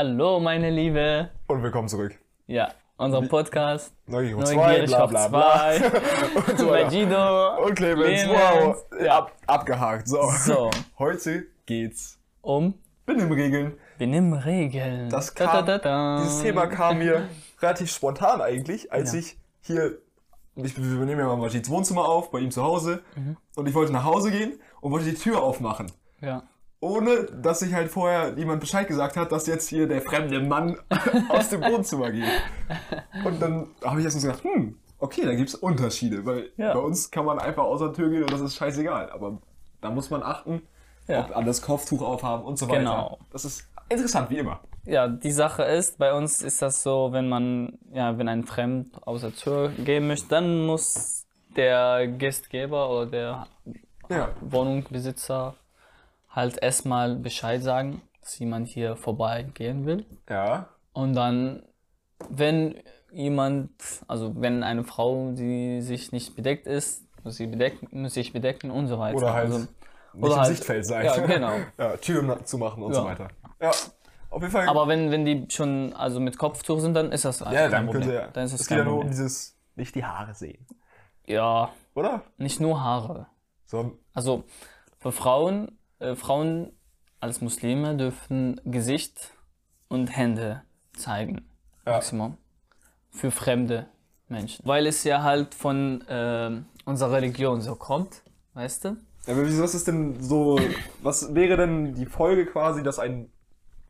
Hallo, meine Liebe. Und willkommen zurück. Ja, unser Podcast. Neugierig 2, Neugierig bla bla bla. zwei. Und so. Guido. Und Clemens, Clemens. wow. Ja. Ab, abgehakt. So. So, Heute geht's. um Benimmregeln. Benimmregeln. Das Da, kam, da, da, da. Dieses Thema kam mir relativ spontan eigentlich, als Ja. ich hier, ich, wir nehmen ja mal Majid's Wohnzimmer auf, bei ihm zu Hause. Mhm. Und ich wollte nach Hause gehen und wollte die Tür aufmachen. Ja. Ohne, dass sich halt vorher jemand Bescheid gesagt hat, dass jetzt hier der fremde Mann aus dem Wohnzimmer geht. Und dann habe ich erst mal gedacht, hm, okay, da gibt es Unterschiede, weil Ja. bei uns kann man einfach außer Tür gehen und das ist scheißegal. Aber da muss man achten, Ja. ob alle das Kopftuch aufhaben und so weiter. Genau. Das ist interessant, wie immer. ja, die Sache ist, bei uns ist das so, wenn man, ja, wenn ein Fremd aus der Tür gehen möchte, dann muss der Gastgeber oder der Ja. Wohnungsbesitzer halt erstmal Bescheid sagen, dass jemand hier vorbeigehen will. Ja. Und dann, wenn jemand, also wenn eine Frau, die sich nicht bedeckt ist, muss sie bedecken, muss sich bedecken und so weiter. Oder halt Also, nicht im halt- Sichtfeld sein. Ja, genau. ja, Tür zu machen und Ja. so weiter. Ja, auf jeden Fall. Aber wenn, wenn die schon also mit Kopftuch sind, dann ist das ja, kein dann Problem. könnte er. Dann ist es es geht ja nur um dieses, nicht die Haare sehen. Ja, Oder? nicht nur Haare. So, Also für Frauen, äh, Frauen als Muslime dürfen Gesicht und Hände zeigen. Ja. Maximum. Für fremde Menschen. Weil es ja halt von ähm, unserer Religion so kommt, weißt du? Ja, aber wieso- was ist denn so, was wäre denn die Folge quasi, dass ein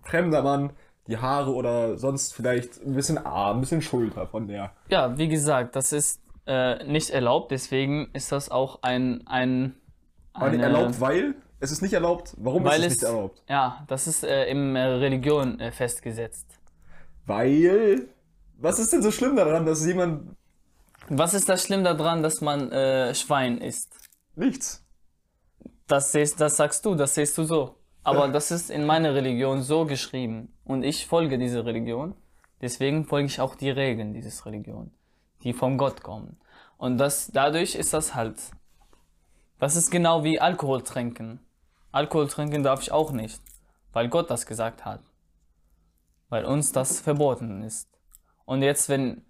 fremder Mann die Haare oder sonst vielleicht ein bisschen Arm, ein bisschen Schulter von der. Ja, wie gesagt, das ist äh, nicht erlaubt, deswegen ist das auch ein, ein eine- erlaubt, weil? Es ist nicht erlaubt. Warum weil ist es es, nicht erlaubt? ja, das ist äh, im äh, Religion äh, festgesetzt. Weil. Was ist denn so schlimm daran, dass jemand Was ist das schlimm daran, dass man äh, Schwein isst? nichts? Das, siehst, das sagst du, das siehst du so. Aber das ist in meiner Religion so geschrieben. Und ich folge dieser Religion. Deswegen folge ich auch die Regeln dieses Religion, die von Gott kommen. Und das, dadurch ist das halt. Das ist genau wie Alkohol trinken. Alkohol trinken darf ich auch nicht, weil Gott das gesagt hat. Weil uns das verboten ist. Und jetzt, wenn.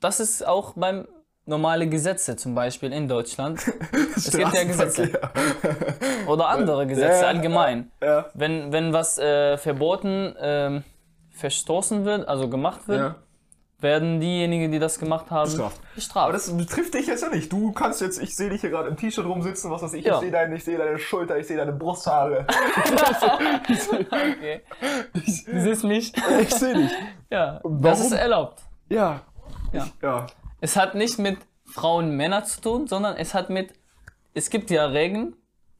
Das ist auch beim normale Gesetze, zum Beispiel in Deutschland. Es gibt ja Gesetze. Oder andere Gesetze Ja, allgemein. Ja. Wenn, wenn was äh, verboten ähm, verstoßen wird, also gemacht wird, ja. Werden diejenigen, die das gemacht haben, Bestraft. bestraft. Aber das betrifft dich jetzt ja nicht. Du kannst jetzt, ich sehe dich hier gerade im T-Shirt rumsitzen, was weiß ich, Ja. ich sehe deine, ich sehe deine Schulter, ich sehe deine Brusthaare. okay. Du siehst mich. ich sehe dich. ja, das warum? ist erlaubt. Ja. Ja. Ich, ja. Es hat nicht mit Frauen, Männer zu tun, sondern es hat mit, es gibt ja Regeln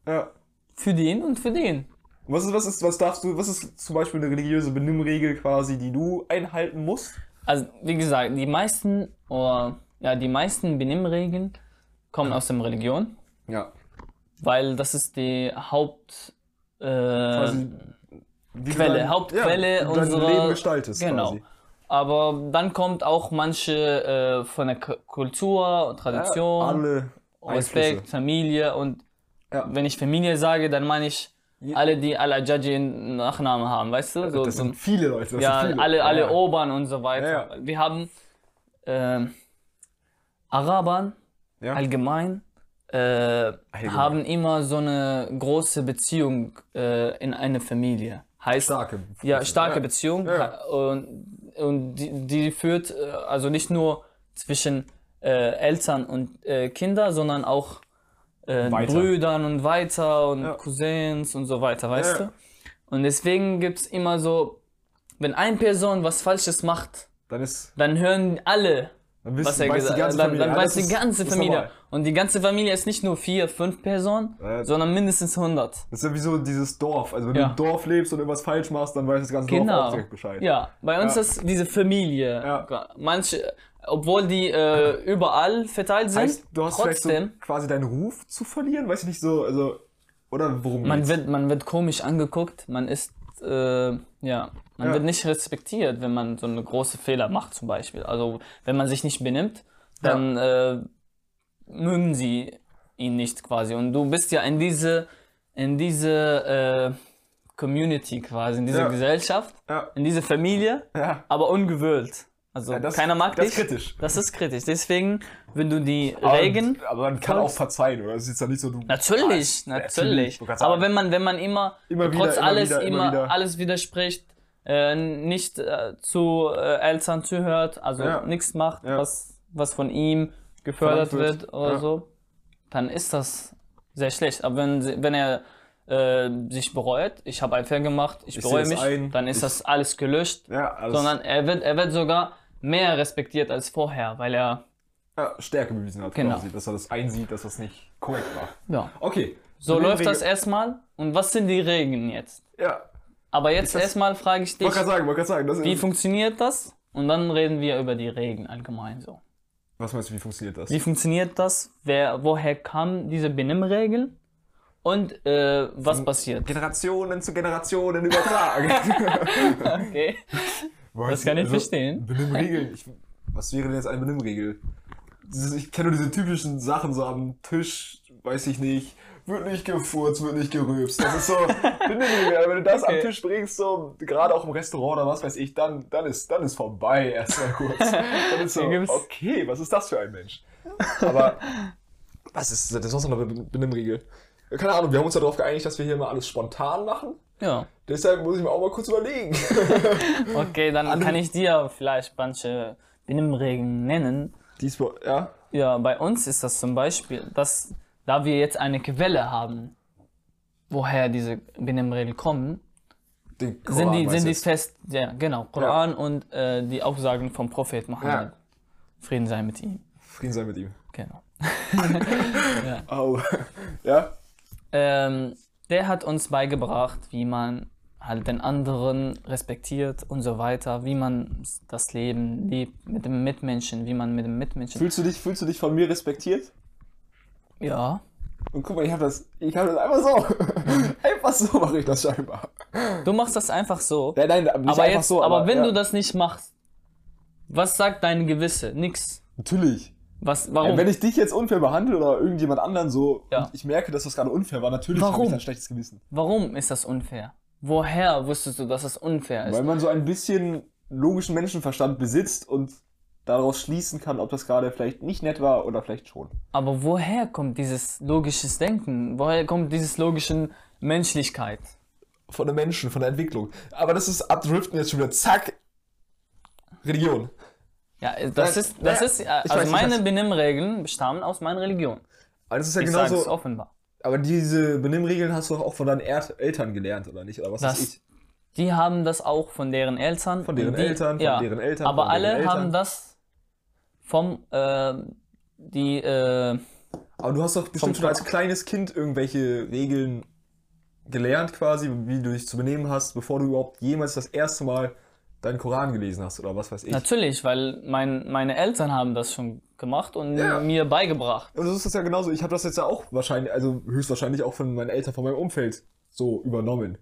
Ja. für den und für den. Was ist, was ist, was darfst du, was ist zum Beispiel eine religiöse Benimmregel quasi, die du einhalten musst? Also, wie gesagt, die meisten, oder, ja, die meisten Benimmregeln kommen aus der Religion. Ja. Weil das ist die Haupt äh, Quasi du Quelle, dein- Hauptquelle ja, unserer Leben gestaltest Genau. quasi. Aber dann kommt auch manche äh, von der K Kultur, Tradition, Alle Respekt. Familie und Ja. wenn ich Familie sage, dann meine ich alle, die Al-Ajaji Nachnamen haben, weißt du? So, Das sind viele Leute. Das ja, viele. alle, alle ja. Obern und so weiter. Ja, Wir haben ähm, Arabern Ja. allgemein äh, haben immer so eine große Beziehung äh, in eine Familie. Heißt, Starke. ja, starke Ja. Beziehung Ja. und, und die, die führt äh, also nicht nur zwischen äh, Eltern und äh, Kinder, sondern auch äh. Brüdern und weiter und Ja. Cousins und so weiter, weißt Ja. du? Und deswegen gibt's immer so, wenn eine Person was Falsches macht, Dann ist. dann hören alle, Dann wissen, was er weiß gesagt hat. Dann, dann weiß die ganze ist Familie. Und die ganze Familie ist nicht nur vier, fünf Personen, Ja. sondern mindestens 100. Das ist ja wie so dieses Dorf. Also wenn Ja. du im Dorf lebst und irgendwas falsch machst, dann weiß das ganze Dorf Genau. auch direkt Bescheid. Ja, bei uns Ja. ist diese Familie. Ja. Manche, obwohl die äh, überall verteilt sind, Heißt, du hast trotzdem, so quasi deinen Ruf zu verlieren? Weiß ich nicht so, also. Oder worum man geht's? wird, man wird komisch angeguckt, man ist, äh, ja, man Ja. wird nicht respektiert, wenn man so eine große Fehler macht zum Beispiel. Also wenn man sich nicht benimmt, dann äh, mögen sie ihn nicht quasi. Und du bist ja in diese, in diese äh, Community quasi, in diese Ja. Gesellschaft, Ja. in diese Familie, Ja. aber ungewöhnt. Also Ja, das- keiner mag das dich. ist kritisch. Das ist kritisch. Deswegen, wenn du die Aber- Regen. Aber man kann auch verzeihen, oder? Das ist jetzt ja nicht so, du. Natürlich, Ja, natürlich. ich wollte gerade Aber wenn man, wenn man immer, Immer wieder, trotz immer alles wieder, immer wieder. alles widerspricht, äh, nicht äh, zu äh, Eltern zuhört, also Ja. nichts macht, Ja. was, was von ihm gefördert Verlangt wird oder so, dann ist das sehr schlecht. Aber wenn, wenn er äh, sich bereut, ich habe einen Fehler gemacht, ich, Ich bereue mich, ein, dann ist das alles gelöscht, Ja, alles sondern er wird, er wird sogar mehr respektiert als vorher, weil er, ja, Stärke bewiesen hat, Genau. quasi, dass er das einsieht, dass das nicht korrekt war. ja. Okay. So läuft das erstmal. Und was sind die Regeln jetzt? Ja. Aber jetzt erstmal frage ich dich, Wollte sagen, wollte sagen. Das wie funktioniert das? Und dann reden wir über die Regeln allgemein so. was meinst du, wie funktioniert das? Wie funktioniert das? Wer, woher kam diese Benimmregeln? Und äh, was passiert? Generationen zu Generationen übertragen. Okay. Das kann ich verstehen. Benimmregeln. Ich, was wäre denn jetzt eine Benimmregel? Ich kenne nur diese typischen Sachen so am Tisch, weiß ich nicht. Wird nicht gefurzt, wird nicht gerülpst. Das ist so Wenn du das Okay. am Tisch bringst, so gerade auch im Restaurant oder was weiß ich, dann, dann, ist, dann ist vorbei erstmal kurz. Dann ist so, okay, was ist das für ein Mensch? Aber was ist das ist sonst noch eine Benimmregel? Keine Ahnung, wir haben uns darauf geeinigt, dass wir hier mal alles spontan machen. Ja. Deshalb muss ich mir auch mal kurz überlegen. Okay, dann kann ich dir vielleicht manche Benimmregeln nennen. Diesmal, ja. Ja, bei uns ist das zum Beispiel, dass da wir jetzt eine Quelle haben, woher diese Benimmregeln kommen, sind die, sind die fest, ja, genau, Koran und äh, die Aussagen vom Prophet Mohammed. Frieden sei mit ihm. Frieden sei mit ihm. Genau. Au. Ja? Ähm, der hat uns beigebracht, wie man halt den anderen respektiert und so weiter, wie man das Leben lebt mit dem Mitmenschen, wie man mit dem Mitmenschen. Fühlst du dich, fühlst du dich von mir respektiert? Ja. Und guck mal, ich habe das, ich habe das einfach so. einfach so mache ich das scheinbar. Du machst das einfach so. Nein, nein, nicht aber einfach jetzt, so. aber, wenn ja. du das nicht machst, was sagt dein Gewisse? Nix. Natürlich. Was, warum? Wenn ich dich jetzt unfair behandle oder irgendjemand anderen so Ja. und ich merke, dass das gerade unfair war, natürlich habe ich ein schlechtes Gewissen. Warum ist das unfair? Woher wusstest du, dass es unfair ist? Weil man so ein bisschen logischen Menschenverstand besitzt und daraus schließen kann, ob das gerade vielleicht nicht nett war oder vielleicht schon. Aber woher kommt dieses logisches Denken? Woher kommt dieses logische Menschlichkeit? Von den Menschen, von der Entwicklung. Aber das ist abdriften jetzt schon wieder. Zack. Religion. Ja, das Nein, ist, das naja, ist, äh, also weiß, meine. Benimmregeln bestammen aus meiner Religion. Aber das ist ja Ich genauso. offenbar. Aber diese Benimmregeln hast du doch auch von deinen er Eltern gelernt, oder nicht? Oder was Das- ich? Die haben das auch von deren Eltern. Von deren die, Eltern, von ja, deren Eltern, Aber deren alle Eltern. haben das vom, äh, die, äh, Aber du hast doch bestimmt schon als kleines Kind irgendwelche Regeln gelernt, quasi, wie du dich zu benehmen hast, bevor du überhaupt jemals das erste Mal deinen Koran gelesen hast, oder was weiß ich. natürlich, weil mein, meine Eltern haben das schon gemacht und Ja. mir beigebracht. Und so ist das ja genauso. Ich habe das jetzt ja auch wahrscheinlich, also höchstwahrscheinlich auch von meinen Eltern, von meinem Umfeld so übernommen.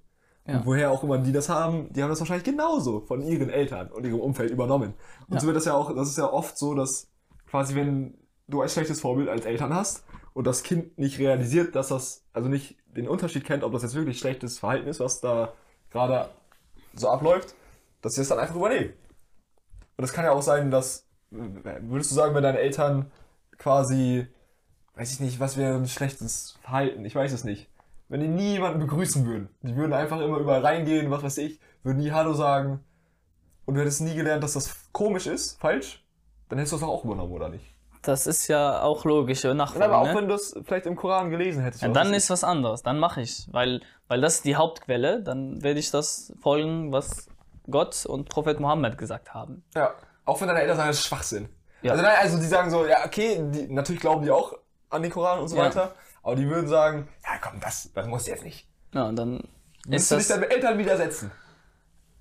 Ja. Und woher auch immer die das haben, die haben das wahrscheinlich genauso von ihren Eltern und ihrem Umfeld übernommen. Und Ja. so wird das ja auch, das ist ja oft so, dass quasi wenn du ein schlechtes Vorbild als Eltern hast und das Kind nicht realisiert, dass das, also nicht den Unterschied kennt, ob das jetzt wirklich schlechtes Verhalten ist, was da gerade so abläuft, dass sie das dann einfach übernehmen. Und es kann ja auch sein, dass, würdest du sagen, wenn deine Eltern quasi, weiß ich nicht, was wäre ein schlechtes Verhalten? Ich weiß es nicht. Wenn die nie jemanden begrüßen würden. Die würden einfach immer überall reingehen, was weiß ich, würden nie Hallo sagen. Und du hättest nie gelernt, dass das komisch ist, falsch, dann hättest du das doch auch übernommen, oder nicht? Das ist ja auch logisch und Und aber nachvollziehbar. auch Ne? wenn du das vielleicht im Koran gelesen hättest. Ja, dann ist was anderes, dann mache ich, weil, weil das ist die Hauptquelle, dann werde ich das folgen, was Gott und Prophet Mohammed gesagt haben. Ja. Auch wenn deine Eltern sagen, das ist Schwachsinn. Ja. Also, nein, also die sagen so, ja, okay, die, natürlich glauben die auch an den Koran und so Ja. weiter. Aber die würden sagen, ja komm, das, das muss jetzt nicht. Ja, und dann ist du dich deinen Eltern widersetzen.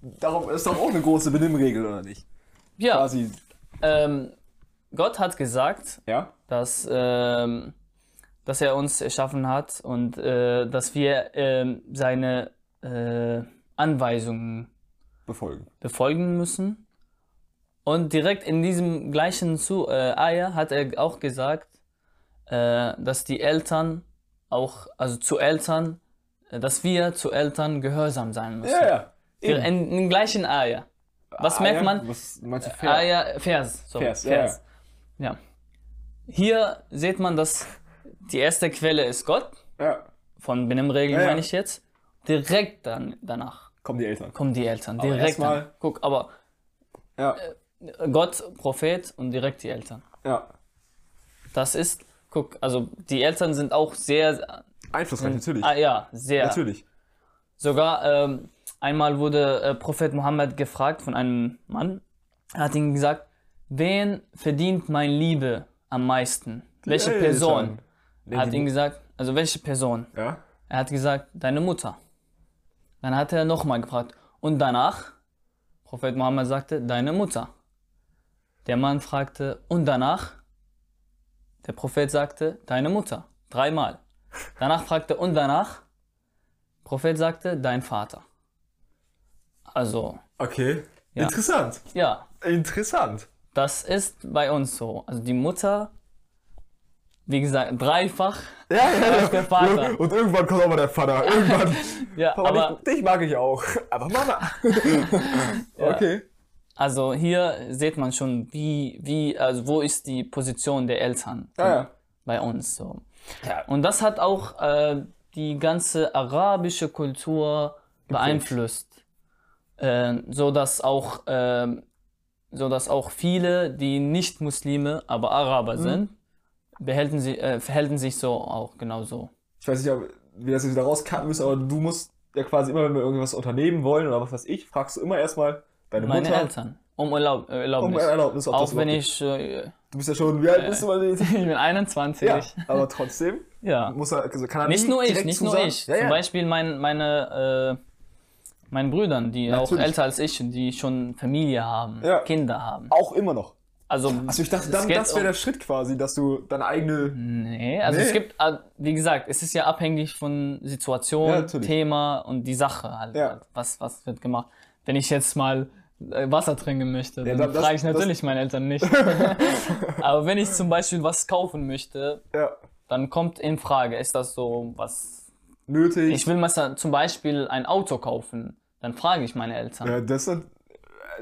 Darum ist doch auch eine große Benimmregel, oder nicht? ja, Quasi, ähm, Gott hat gesagt, ja? dass, ähm, dass er uns erschaffen hat und äh, dass wir ähm, seine äh, Anweisungen Befolgen. befolgen müssen. Und direkt in diesem gleichen Zu äh, Eier hat er auch gesagt, äh, dass die Eltern auch, also zu Eltern äh, dass wir zu Eltern gehorsam sein müssen. Ja, ja. Eben. in, in den gleichen Eier. Was Ah, merkt man? Was meinst du fair? Eier, Vers. So, Vers, Vers. ja, ja. Hier sieht man, dass die erste Quelle ist Gott. Ja. Von Benimmregeln ja. meine ich jetzt. Direkt dann danach Kommen die Eltern. kommen die Eltern. Aber Direkt. dann. Guck, aber Ja. Gott, Prophet und direkt die Eltern. Ja. Das ist, guck, also die Eltern sind auch sehr, Einflussreich, natürlich. ah, ja, sehr. Natürlich. Sogar ähm, einmal wurde äh, Prophet Mohammed gefragt von einem Mann. Er hat ihm gesagt, wen verdient mein Liebe am meisten? Welche Eltern. Person? Er hat die- ihm gesagt, also welche Person? Ja. Er hat gesagt, deine Mutter. Dann hat er nochmal gefragt. Und danach? Prophet Mohammed sagte, deine Mutter. Der Mann fragte, und danach? Der Prophet sagte, deine Mutter. Dreimal. Danach fragte, und danach? Prophet sagte, dein Vater. Also, Okay. Ja. Interessant. ja, Interessant. das ist bei uns so. Also die Mutter, wie gesagt, dreifach Ja, ja, als der Vater. Und irgendwann kommt auch mal der Vater. Irgendwann. Ja, Aber aber dich, dich mag ich auch. Aber Mama. Okay. Also hier sieht man schon, wie, wie, also wo ist die Position der Eltern Ja, ja. bei uns so. Ja. Und das hat auch äh, die ganze arabische Kultur beeinflusst, äh, so dass auch, äh, so dass auch viele, die nicht Muslime, aber Araber Mhm. sind, behalten sie, äh, verhalten sich so auch genauso. Ich weiß nicht, ob wir das jetzt wieder rauscutten müssen, aber du musst ja quasi immer, wenn wir irgendwas unternehmen wollen oder was weiß ich, fragst du immer erstmal deine Meine Mutter Eltern um Erlaub, äh, um Erlaubnis. Erlaubnis, ob auch wenn ich, äh. Du bist ja schon, wie alt bist du mal? ich bin 21. Ja, aber trotzdem ja. muss er, also kann er Nicht nur ich, nicht nur ich. Ja, Zum ja. Beispiel mein, meine, äh, meine Brüdern, die auch Natürlich. älter als ich, die schon Familie haben, Ja. Kinder haben. Auch immer noch. Also, Also ich dachte, dann, das wäre der Schritt quasi, dass du deine eigene. Nee, also Nee. es gibt, äh, wie gesagt, es ist ja abhängig von Situation, Ja. Thema und die Sache halt. Ja. Was, was wird gemacht. Wenn ich jetzt mal äh, Wasser trinken möchte, dann da- das- frage ich das- natürlich meine Eltern nicht. Aber wenn ich zum Beispiel was kaufen möchte, Ja. dann kommt in Frage, ist das so was Nötig. Ich will mal zum Beispiel ein Auto kaufen. Dann frage ich meine Eltern. ja, das sind,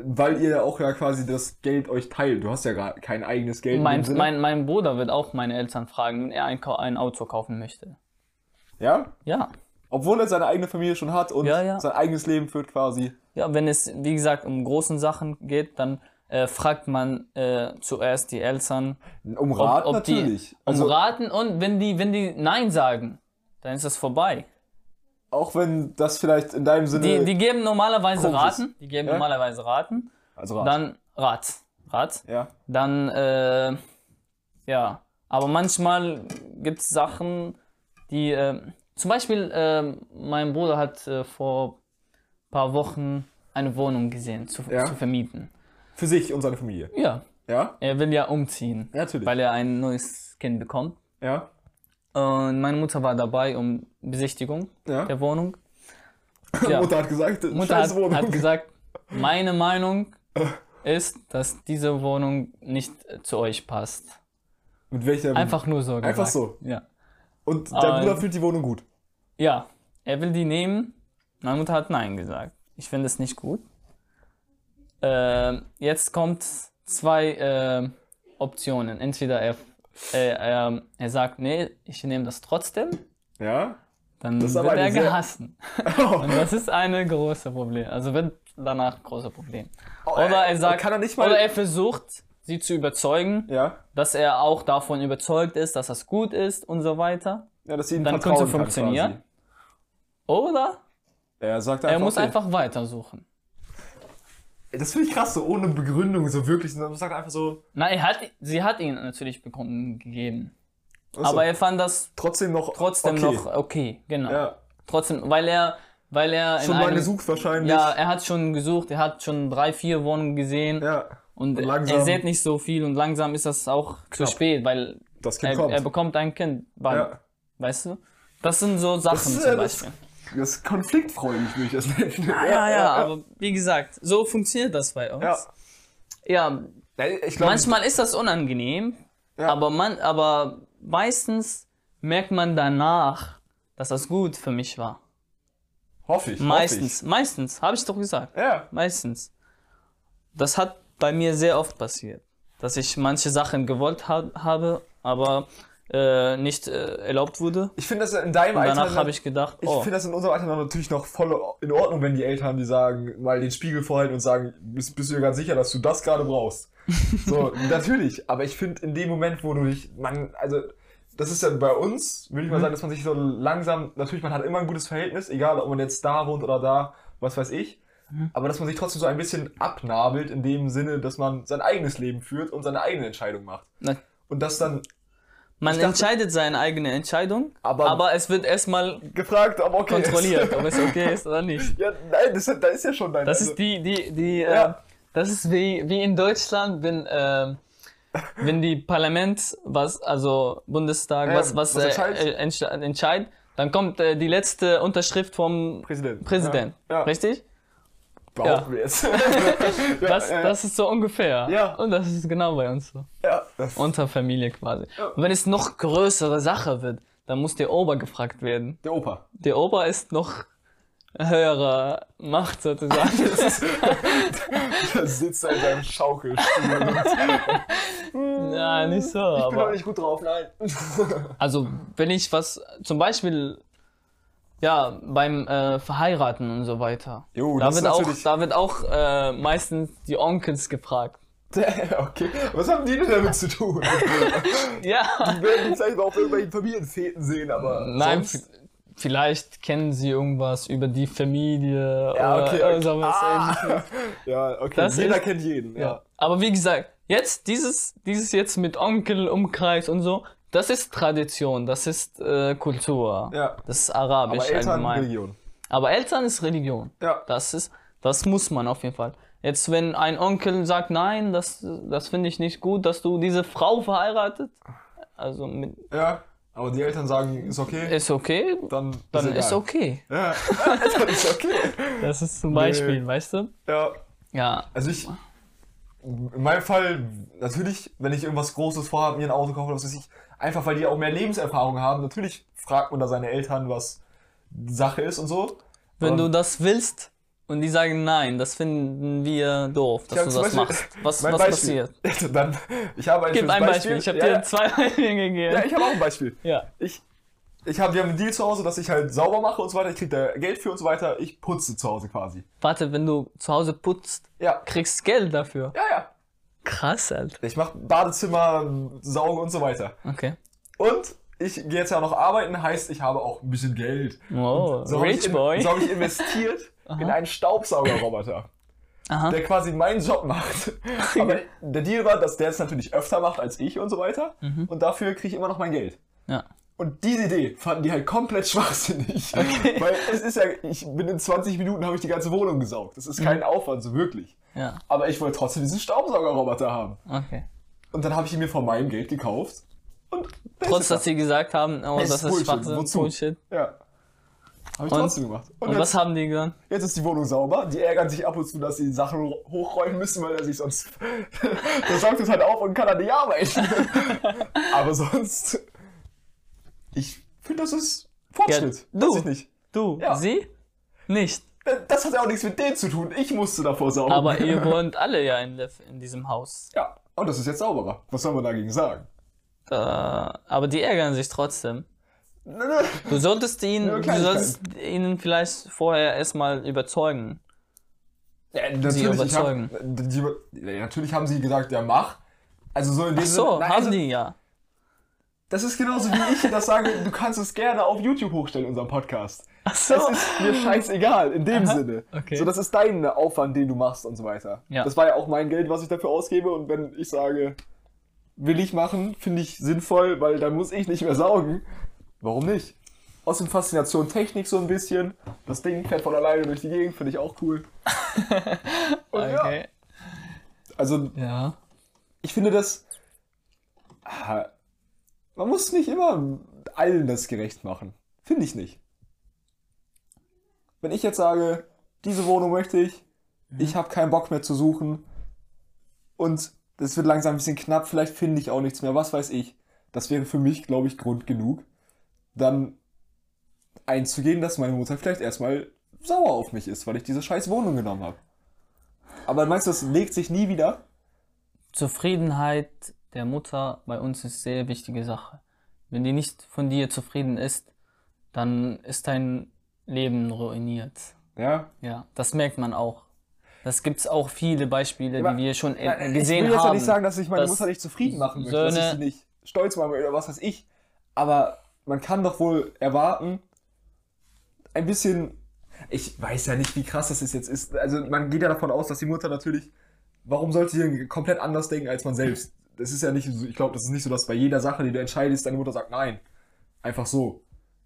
weil ihr ja auch ja quasi das Geld euch teilt. Du hast ja gar kein eigenes Geld. in mein, mein, mein Bruder wird auch meine Eltern fragen, wenn er ein, ein Auto kaufen möchte. ja? Ja. Obwohl er seine eigene Familie schon hat und Ja, ja. sein eigenes Leben führt quasi. Ja, wenn es, wie gesagt, um großen Sachen geht, dann äh, fragt man äh, zuerst die Eltern Um Rat ob die- natürlich. um also Raten und wenn die, wenn die Nein sagen, dann ist das vorbei. Auch wenn das vielleicht in deinem Sinne. Die, die geben normalerweise. Raten. Die geben Ja? normalerweise Raten. also Rat. Dann Rat. Rat. ja. Dann, äh, ja. Aber manchmal gibt es Sachen, die, äh, zum Beispiel, äh, mein Bruder hat äh, vor ein paar Wochen eine Wohnung gesehen, zu, Ja. zu vermieten. Für sich und seine Familie. Ja, Ja? er will ja umziehen, Ja, natürlich. weil er ein neues Kind bekommt. ja. Und meine Mutter war dabei um Besichtigung Ja. der Wohnung. Ja. Mutter hat gesagt, Mutter hat, hat gesagt, meine Meinung ist, dass diese Wohnung nicht äh, zu euch passt. Mit welcher. Einfach nur so gesagt. Einfach so. Ja. Und dein Ah, Bruder fühlt die Wohnung gut. Ja, er will die nehmen. Meine Mutter hat Nein gesagt. Ich finde es nicht gut. Ähm, jetzt kommt zwei äh, Optionen. Entweder er, äh, er, er sagt, nee, ich nehme das trotzdem, Ja? dann wird er sehr- gehassen. Und das ist ein großes Problem. Also wird danach ein großes Problem. Oder er sagt, Kann er oder er versucht, sie zu überzeugen, ja? dass er auch davon überzeugt ist, dass das gut ist und so weiter. Ja, dass sie ihn Dann könnte funktionieren. quasi. Oder Er sagt er einfach. muss okay. einfach weitersuchen. Das finde ich krass, so ohne Begründung, so wirklich. Man sagt einfach so. Na, er hat, sie hat ihn natürlich Begründung gegeben. achso, Aber er fand das trotzdem noch. trotzdem okay. noch okay, genau. Ja. Trotzdem, weil er, weil er Schon in mal einem, gesucht wahrscheinlich. ja, er hat schon gesucht, er hat schon drei, vier Wohnungen gesehen Ja. und und langsam- er sieht nicht so viel und langsam ist das auch zu Knapp. spät, weil Das Kind er, kommt. er bekommt ein Kind bald, ja. weißt du? Das sind so Sachen Das zum äh, das- Beispiel. Das ist konfliktfreudig, würde ich das nennen. Ja, ja, ja, aber wie gesagt, so funktioniert das bei uns. Ja. ja Ich glaube, Manchmal ist das unangenehm, Ja. aber, man, aber meistens merkt man danach, dass das gut für mich war. Hoffe ich. Meistens, meistens, habe ich doch gesagt. Ich. Ja. Meistens. Das hat bei mir sehr oft passiert, dass ich manche Sachen gewollt ha habe, aber äh, nicht äh, erlaubt wurde. Ich finde das in deinem Und Alter. danach habe ich gedacht, Ich oh, finde das in unserem Alter natürlich noch voll in Ordnung, wenn die Eltern die sagen, mal den Spiegel vorhalten und sagen, bist, bist du dir ganz sicher, dass du das gerade brauchst? So, natürlich. Aber ich finde in dem Moment, wo du dich, man, also, das ist ja bei uns, würde ich mal Mhm. sagen, dass man sich so langsam, natürlich, man hat immer ein gutes Verhältnis, egal ob man jetzt da wohnt oder da, was weiß ich. Mhm. Aber dass man sich trotzdem so ein bisschen abnabelt in dem Sinne, dass man sein eigenes Leben führt und seine eigene Entscheidung macht. na, Und das dann man dachte- entscheidet seine eigene Entscheidung, Aber- aber, es wird erstmal gefragt, ob okay kontrolliert, ist. ob es okay ist oder nicht. ja, nein, das, da ist ja schon dein Das also- ist die, die, die, Ja. äh, das ist wie, wie in Deutschland, wenn, äh, wenn die Parlament, was, also Bundestag, Ja, was, was, was äh, entscheidet? äh, entsche- entscheidet, dann kommt äh, die letzte Unterschrift vom Präsident. Präsident. Richtig? Behaupten wir jetzt. ja, Das, ja, das ist so ungefähr. Ja. Und das ist genau bei uns so. ja, Unter Familie quasi. Ja. Und wenn es noch größere Sache wird, dann muss der Ober gefragt werden. der Opa. Der Ober ist noch höhere Macht sozusagen. Der sitzt da in seinem Schaukelstuhl. ja, nicht so, ich bin aber. doch nicht gut drauf, nein. Also, wenn ich was, zum Beispiel, ja, beim äh, Verheiraten und so weiter. Jo, da wird auch, da wird auch äh, meistens die Onkels gefragt. okay, was haben die denn damit zu tun? Ja. Die werden vielleicht auch irgendwelchen Familienfäden sehen, aber Nein, sonst... vielleicht kennen sie irgendwas über die Familie Ja, oder okay, äh, okay. sowas Ah, ja, okay, Das jeder ist- kennt jeden, ja. Ja. Aber wie gesagt, jetzt dieses, dieses jetzt mit Onkel, Umkreis und so, das ist Tradition, das ist äh, Kultur. Ja. Das ist arabisch Aber Eltern, allgemein. Religion. Aber Eltern ist Religion. Ja. Das ist, das muss man auf jeden Fall. Jetzt, wenn ein Onkel sagt, nein, das, das finde ich nicht gut, dass du diese Frau verheiratet, also mit, Ja, aber die Eltern sagen, ist okay, ist okay, dann, dann egal. ist okay. Ja, dann ist okay. Das ist zum Beispiel, weißt du? Ja, Ja, Also ich, in meinem Fall, natürlich, wenn ich irgendwas Großes vorhabe, mir ein Auto kaufe was weiß ich, einfach weil die auch mehr Lebenserfahrung haben, natürlich fragt man da seine Eltern, was Sache ist und so. wenn Aber- du das willst und die sagen nein, das finden wir doof, dass du das Beispiel- machst. Was, was Beispiel. passiert? Dann, ich habe ein Gib ein Beispiel. Ich habe ja, dir zwei Beispiele gegeben. Ja, ich habe auch ein Beispiel. Ja. Ich, ich habe, wir haben einen Deal zu Hause, dass ich halt sauber mache und so weiter. Ich kriege da Geld für und so weiter. Ich putze zu Hause quasi. Warte, wenn du zu Hause putzt, Ja. kriegst Geld dafür. Ja, ja. Krass, Alter. Ich mache Badezimmer, saugen und so weiter. Okay. Und ich gehe jetzt ja noch arbeiten, heißt, ich habe auch ein bisschen Geld. Oh, So habe ich, Rich in- Boy. so hab ich investiert in einen Staubsaugerroboter, Aha. der quasi meinen Job macht. Aber der Deal war, dass der es natürlich öfter macht als ich und so weiter. Mhm. Und dafür kriege ich immer noch mein Geld. Ja. Und diese Idee fanden die halt komplett schwachsinnig. Weil es ist ja, ich bin in 20 Minuten habe ich die ganze Wohnung gesaugt. Das ist Mhm. kein Aufwand, so wirklich. Ja. Aber ich wollte trotzdem diesen Staubsaugerroboter haben. Okay. Und dann habe ich ihn mir von meinem Geld gekauft. Und Trotz, dass sie gesagt haben, oh, das ist ist Bullshit. Schwachsinn, Wozu? Bullshit. Ja. Habe ich Und? trotzdem gemacht. Und, Und jetzt, was haben die gesagt? jetzt ist die Wohnung sauber. Die ärgern sich ab und zu, dass sie Sachen hochräumen müssen, weil er sich sonst. der saugt es halt auf und kann dann nicht arbeiten. Aber sonst. Ich finde, das ist Fortschritt. Ja, du. Weiß ich nicht. Du, Ja. sie? Nicht. Das hat ja auch nichts mit denen zu tun. Ich musste davor saugen. Aber ihr wohnt alle ja in, in diesem Haus. Ja. Und das ist jetzt sauberer. Was soll man dagegen sagen? Äh, aber die ärgern sich trotzdem. Du solltest ihn, du solltest ihnen vielleicht vorher erstmal überzeugen. Ja, Sie natürlich, ich überzeugen. Hab, die, natürlich haben sie gesagt, ja, mach. Also so in dem Ach so, Sinne- Nein, haben also, die ja. Das ist genauso wie ich das sage, du kannst es gerne auf YouTube hochstellen, unseren Podcast. Ach so. Es ist mir scheißegal, in dem Sinne. okay. So, das ist dein Aufwand, den du machst und so weiter. Ja. Das war ja auch mein Geld, was ich dafür ausgebe. Und wenn ich sage, will ich machen, finde ich sinnvoll, weil dann muss ich nicht mehr saugen. Warum nicht? Außerdem Faszination Technik so ein bisschen. Das Ding fährt von alleine durch die Gegend, finde ich auch cool. Und ja, Okay. also Ja. ich finde das. Man muss nicht immer allen das gerecht machen. Finde ich nicht. Wenn ich jetzt sage, diese Wohnung möchte ich, ich habe keinen Bock mehr zu suchen und es wird langsam ein bisschen knapp, vielleicht finde ich auch nichts mehr, was weiß ich. Das wäre für mich, glaube ich, Grund genug, dann einzugehen, dass meine Mutter vielleicht erstmal sauer auf mich ist, weil ich diese scheiß Wohnung genommen habe. Aber meinst du, das legt sich nie wieder? Zufriedenheit der Mutter bei uns ist sehr wichtige Sache. Wenn die nicht von dir zufrieden ist, dann ist dein Leben ruiniert. Ja. Ja, das merkt man auch. Das gibt's auch viele Beispiele, Aber- die wir schon Ja, gesehen ich will jetzt ja haben. nicht sagen, dass ich meine dass Mutter nicht zufrieden machen möchte, dass ich Söhne- sie nicht stolz machen will oder was weiß ich. Aber man kann doch wohl erwarten, ein bisschen. Ich weiß ja nicht, wie krass das jetzt ist. Also man geht ja davon aus, dass die Mutter natürlich. Warum sollte sie komplett anders denken als man selbst? Das ist ja nicht so, ich glaube, das ist nicht so, dass bei jeder Sache, die du entscheidest, deine Mutter sagt nein. Einfach so.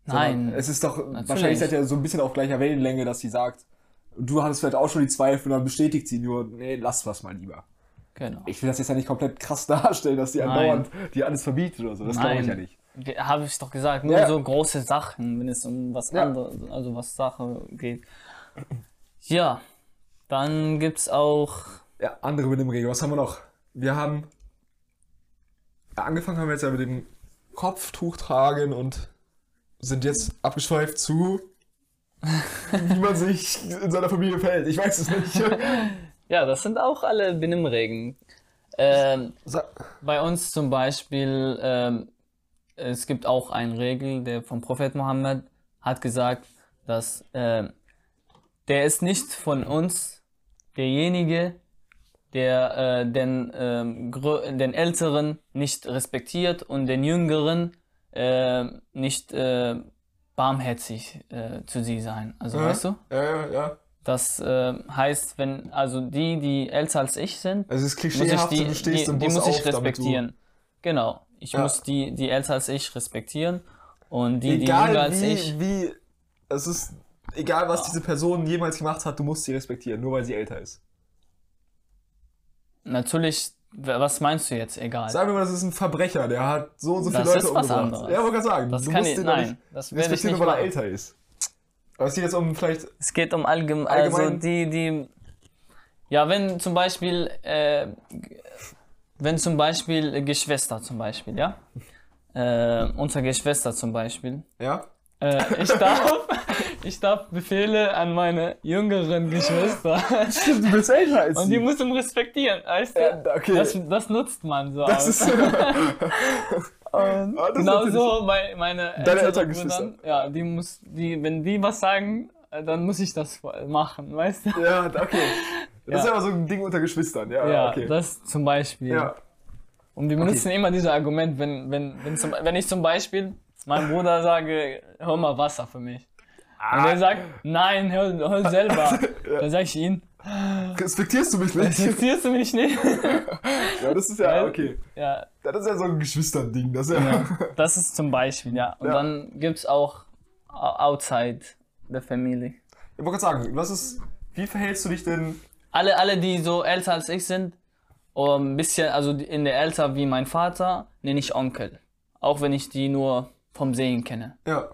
Sondern Nein. Es ist doch, wahrscheinlich seid ihr so ein bisschen auf gleicher Wellenlänge, dass sie sagt, du hattest vielleicht auch schon die Zweifel und dann bestätigt sie nur, nee, lass was mal lieber. Genau. Ich will das jetzt ja nicht komplett krass darstellen, dass die andauernd die alles verbietet oder so. Das glaube ich ja nicht. Habe ich doch gesagt, nur Ja. so große Sachen, wenn es um was Ja. anderes, also was Sache geht. Ja, dann gibt's auch Ja, andere Benimmregeln. Was haben wir noch? Wir haben. Angefangen haben wir jetzt ja mit dem Kopftuch tragen und sind jetzt abgeschweift zu. wie man sich in seiner Familie verhält. Ich weiß es nicht. Ja, das sind auch alle Benimmregeln. Ähm, bei uns zum Beispiel, ähm, es gibt auch eine Regel, der vom Prophet Mohammed hat gesagt, dass ähm, der ist nicht von uns derjenige, der äh, den, ähm, grö- den Älteren nicht respektiert und den Jüngeren äh, nicht äh, barmherzig äh, zu sie sein. Also weißt du? Ja, ja, ja. Das äh, heißt, wenn also die, die älter als ich sind, Also ist muss die, du stehst die, die muss ich auf, respektieren. Genau. Ich Ja. muss die, die älter als ich respektieren und die, die egal jünger als wie, ich. wie, es ist egal, was diese Person jemals gemacht hat, du musst sie respektieren, nur weil sie älter ist. Natürlich, was meinst du jetzt? Egal. Sagen wir mal, das ist ein Verbrecher, der hat so und so viele Das Leute ist was umgebracht. anderes. Ja, wollte gerade sagen, das du kann musst ich, nein, nicht das werde ich nicht weil er älter ist. Aber es geht jetzt um vielleicht, Es geht um allgemein, also Allgemein- die, die, ja, wenn zum Beispiel, äh, wenn zum Beispiel Geschwister zum Beispiel, ja, äh, unter Geschwister zum Beispiel, ja? äh, ich darf, ich darf Befehle an meine jüngeren Geschwister Stimmt, du bist älter als und die muss man respektieren, weißt du? Ja, okay. Das, das nutzt man so. Das aus. ist, Und das ist genauso bei meine Deine älteren Geschwister. Ja, die muss, die, wenn die was sagen, äh, dann muss ich das machen, weißt du? ja, okay. Das ist Ja. aber so ein Ding unter Geschwistern, ja, Ja, okay. das zum Beispiel. ja. Und wir benutzen immer dieses Argument, wenn, wenn, wenn, zum, wenn ich zum Beispiel meinem Bruder sage, hol mal Wasser für mich. Und er sagt, nein, hol, hol selber. Dann sage ich ihm, Respektierst du mich nicht? respektierst du mich nicht? ja, das ist ja, okay. ja, Das ist ja so ein Geschwistern-Ding. Das ist ja, ja, das ist zum Beispiel, ja. Und Ja. dann gibt's auch outside der Familie. Ich wollte gerade sagen, was ist, wie verhältst du dich denn alle, alle, die so älter als ich sind, um, ein bisschen, also in der Älter wie mein Vater, nenne ich Onkel. Auch wenn ich die nur vom Sehen kenne. Ja,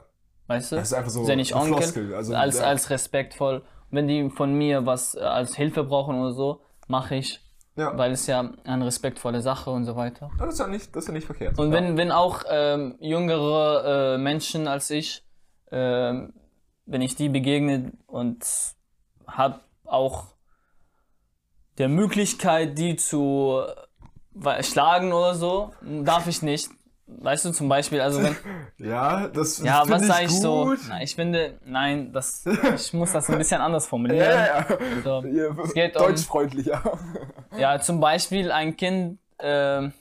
Weißt du? das ist einfach so eine Onkel. Floskel. Also, als, ja. als respektvoll. Wenn die von mir was äh, als Hilfe brauchen oder so, mache ich, ja. weil es ja eine respektvolle Sache und so weiter. Ja, das ist ja nicht, das ist ja nicht verkehrt. Und wenn, wenn auch ähm, jüngere äh, Menschen als ich, ähm, wenn ich die begegne und habe auch der Möglichkeit, die zu äh, schlagen oder so, darf ich nicht. Weißt du, zum Beispiel, also wenn, Ja, das ja, was sage ich so? Na, ich finde, nein, das, ich muss das ein bisschen anders formulieren. Ja, ja, ja. So. Ihr, geht um- deutschfreundlicher. Ja, zum Beispiel ein Kind ähm,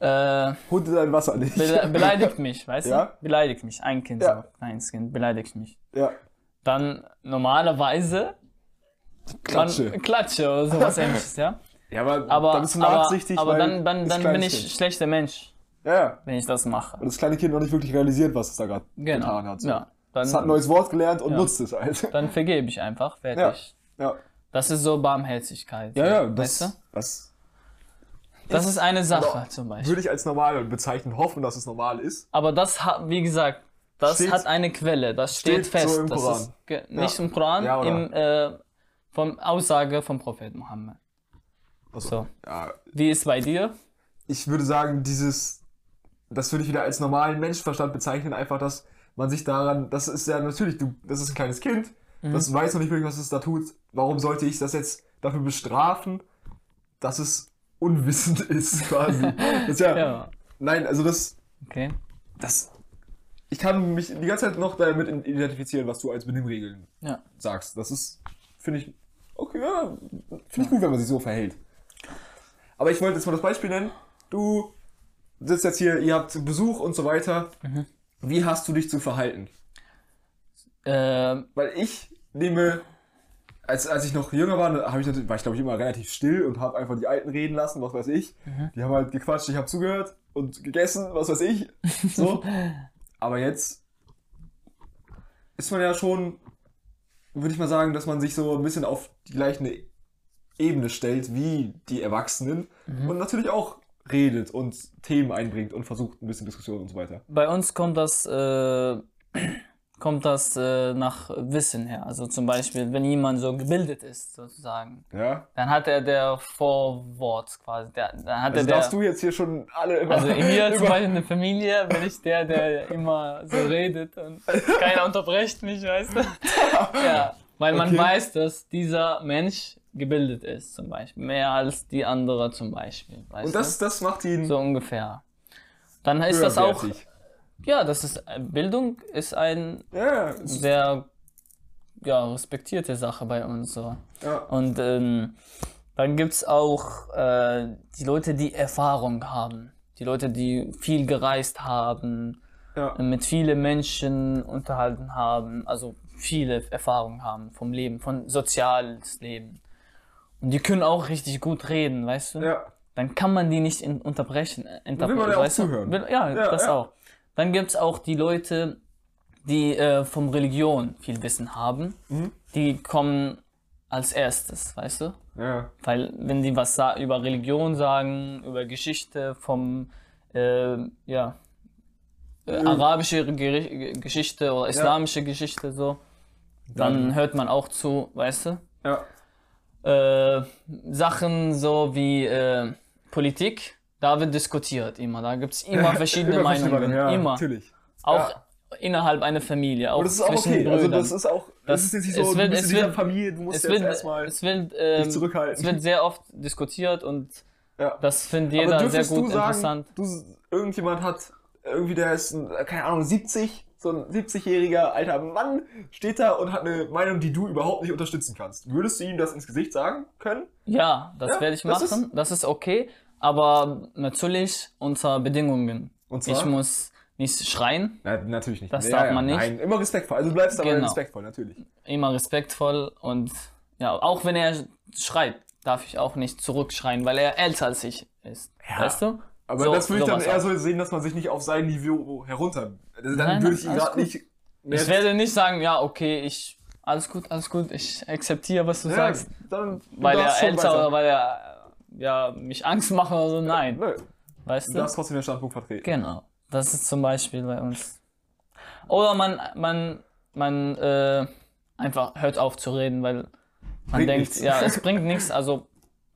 äh, Hunde dein Wasser nicht. be beleidigt mich, weißt Ja? du? Beleidigt mich, ein Kind, Ja. so, kleines Kind, beleidigt mich. Ja, Dann normalerweise Klatsche. Man, Klatsche oder sowas ähnliches, ja. Ja, aber, Aber, dann bist du aber, nachsichtig, aber weil dann, dann, dann bin ich Kind. schlechter Mensch, Ja, ja. wenn ich das mache. Und das kleine Kind noch nicht wirklich realisiert, was es da gerade Genau. getan hat. So. Ja, dann, Es hat ein neues Wort gelernt und Ja. nutzt es halt. dann vergebe ich einfach, fertig. Ja. Das ist so Barmherzigkeit. Ja, ja, weißt das, du? das Das ist eine Sache zum Beispiel. würde ich als normal bezeichnen, hoffen, dass es normal ist. Aber das hat, wie gesagt, das Steht- hat eine Quelle, das steht, steht fest. so im das Koran. Ist nicht im Koran, Ja, im äh, vom Aussage vom Prophet Mohammed. Also, So. ja, Wie ist bei dir? ich würde sagen, dieses, das würde ich wieder als normalen Menschenverstand bezeichnen, einfach, dass man sich daran, das ist ja natürlich, du, das ist ein kleines Kind, Mhm. das weiß noch nicht wirklich, was es da tut. Warum sollte ich das jetzt dafür bestrafen, dass es unwissend ist, quasi? Das ja, Ja. nein, also das, Okay. das, ich kann mich die ganze Zeit noch damit identifizieren, was du als Benimmregeln Ja. sagst. Das ist, finde ich, okay, ja, finde ich gut, wenn man sich so verhält. Aber ich wollte jetzt mal das Beispiel nennen. Du sitzt jetzt hier, ihr habt Besuch und so weiter. Mhm. Wie hast du dich zu verhalten? Ähm, Weil ich nehme, als, als ich noch jünger war, habe ich natürlich, war ich glaube ich immer relativ still und habe einfach die Alten reden lassen, was weiß ich. Mhm. Die haben halt gequatscht, ich habe zugehört und gegessen, was weiß ich. So. Aber jetzt ist man ja schon, würde ich mal sagen, dass man sich so ein bisschen auf die gleiche Ebene stellt wie die Erwachsenen Mhm. und natürlich auch redet und Themen einbringt und versucht ein bisschen Diskussion und so weiter. bei uns kommt das, äh, kommt das äh, nach Wissen her. Also zum Beispiel, wenn jemand so gebildet ist, sozusagen, Ja? dann hat er der Vorwort quasi. Der, dann hat Also er der, darfst du jetzt hier schon alle immer. Also hier zum über- Beispiel in der Familie bin ich der, der immer so redet und keiner unterbrecht mich, weißt du? Ja, weil man Okay. weiß, dass dieser Mensch gebildet ist, zum Beispiel. Mehr als die andere zum Beispiel, Und das, das macht ihn du? So ungefähr. Dann ist das auch, ja, das ist, Bildung ist ein Ja, sehr, ja, respektierte Sache bei uns, so. ja. Und ähm, dann gibt es auch äh, die Leute, die Erfahrung haben. Die Leute, die viel gereist haben, ja. mit vielen Menschen unterhalten haben, also viele Erfahrungen haben vom Leben, von soziales Leben. Und die können auch richtig gut reden, weißt du? ja. Dann kann man die nicht in, unterbrechen. Äh, will man ja auch weißt du? zuhören. Will, ja, Ja, das ja. auch. Dann gibt es auch die Leute, die äh, vom Religion viel Wissen haben. Mhm. Die kommen als erstes, weißt du? ja. Weil wenn die was über Religion sagen, über Geschichte vom, äh, ja, äh, arabische Geri- Geschichte oder islamische Geschichte so, dann, Dann- hört man auch zu, weißt du? Ja. Äh, Sachen so wie äh, Politik, da wird diskutiert immer. Da gibt es immer verschiedene Immer Meinungen. Ja, immer. Natürlich. Auch Ja. innerhalb einer Familie. Auch Aber das ist auch okay. Also Brüdern. das ist auch, das, Das- ist jetzt nicht es so, wird- du bist es wird- Familie, du musst es jetzt wird, erstmal es wird, ähm, dich zurückhalten. es wird sehr oft diskutiert und ja. das findet jeder sehr gut du sagen, interessant. Du, irgendjemand hat, irgendwie der ist, ein, keine Ahnung, 70, so ein 70-jähriger alter Mann steht da und hat eine Meinung, die du überhaupt nicht unterstützen kannst. Würdest du ihm das ins Gesicht sagen können? Ja, das Ja, werde ich das machen. das ist okay, aber natürlich unter Bedingungen. Und zwar? Ich muss nicht schreien, Nein, natürlich nicht. Das darf man nicht. Nein, immer respektvoll. Also du bleibst aber Genau. respektvoll, natürlich. immer respektvoll und ja, auch wenn er schreit, darf ich auch nicht zurückschreien, weil er älter als ich ist. Ja. Weißt du? Aber So- das würde ich dann eher so sehen, dass man sich nicht auf sein Niveau herunter. Also dann Nein, würde ich ihn gerade nicht. Ich werde nicht sagen, ja, okay, ich alles gut, alles gut, ich akzeptiere, was du ja, sagst, dann, weil er älter oder weil er ja mich Angst macht oder so. Nein, Nö, weißt du du? darfst trotzdem den Standpunkt vertreten. Genau. Das ist zum Beispiel bei uns. Oder man, man, man äh, einfach hört auf zu reden, weil man Bringt denkt, nichts. ja, es bringt nichts, also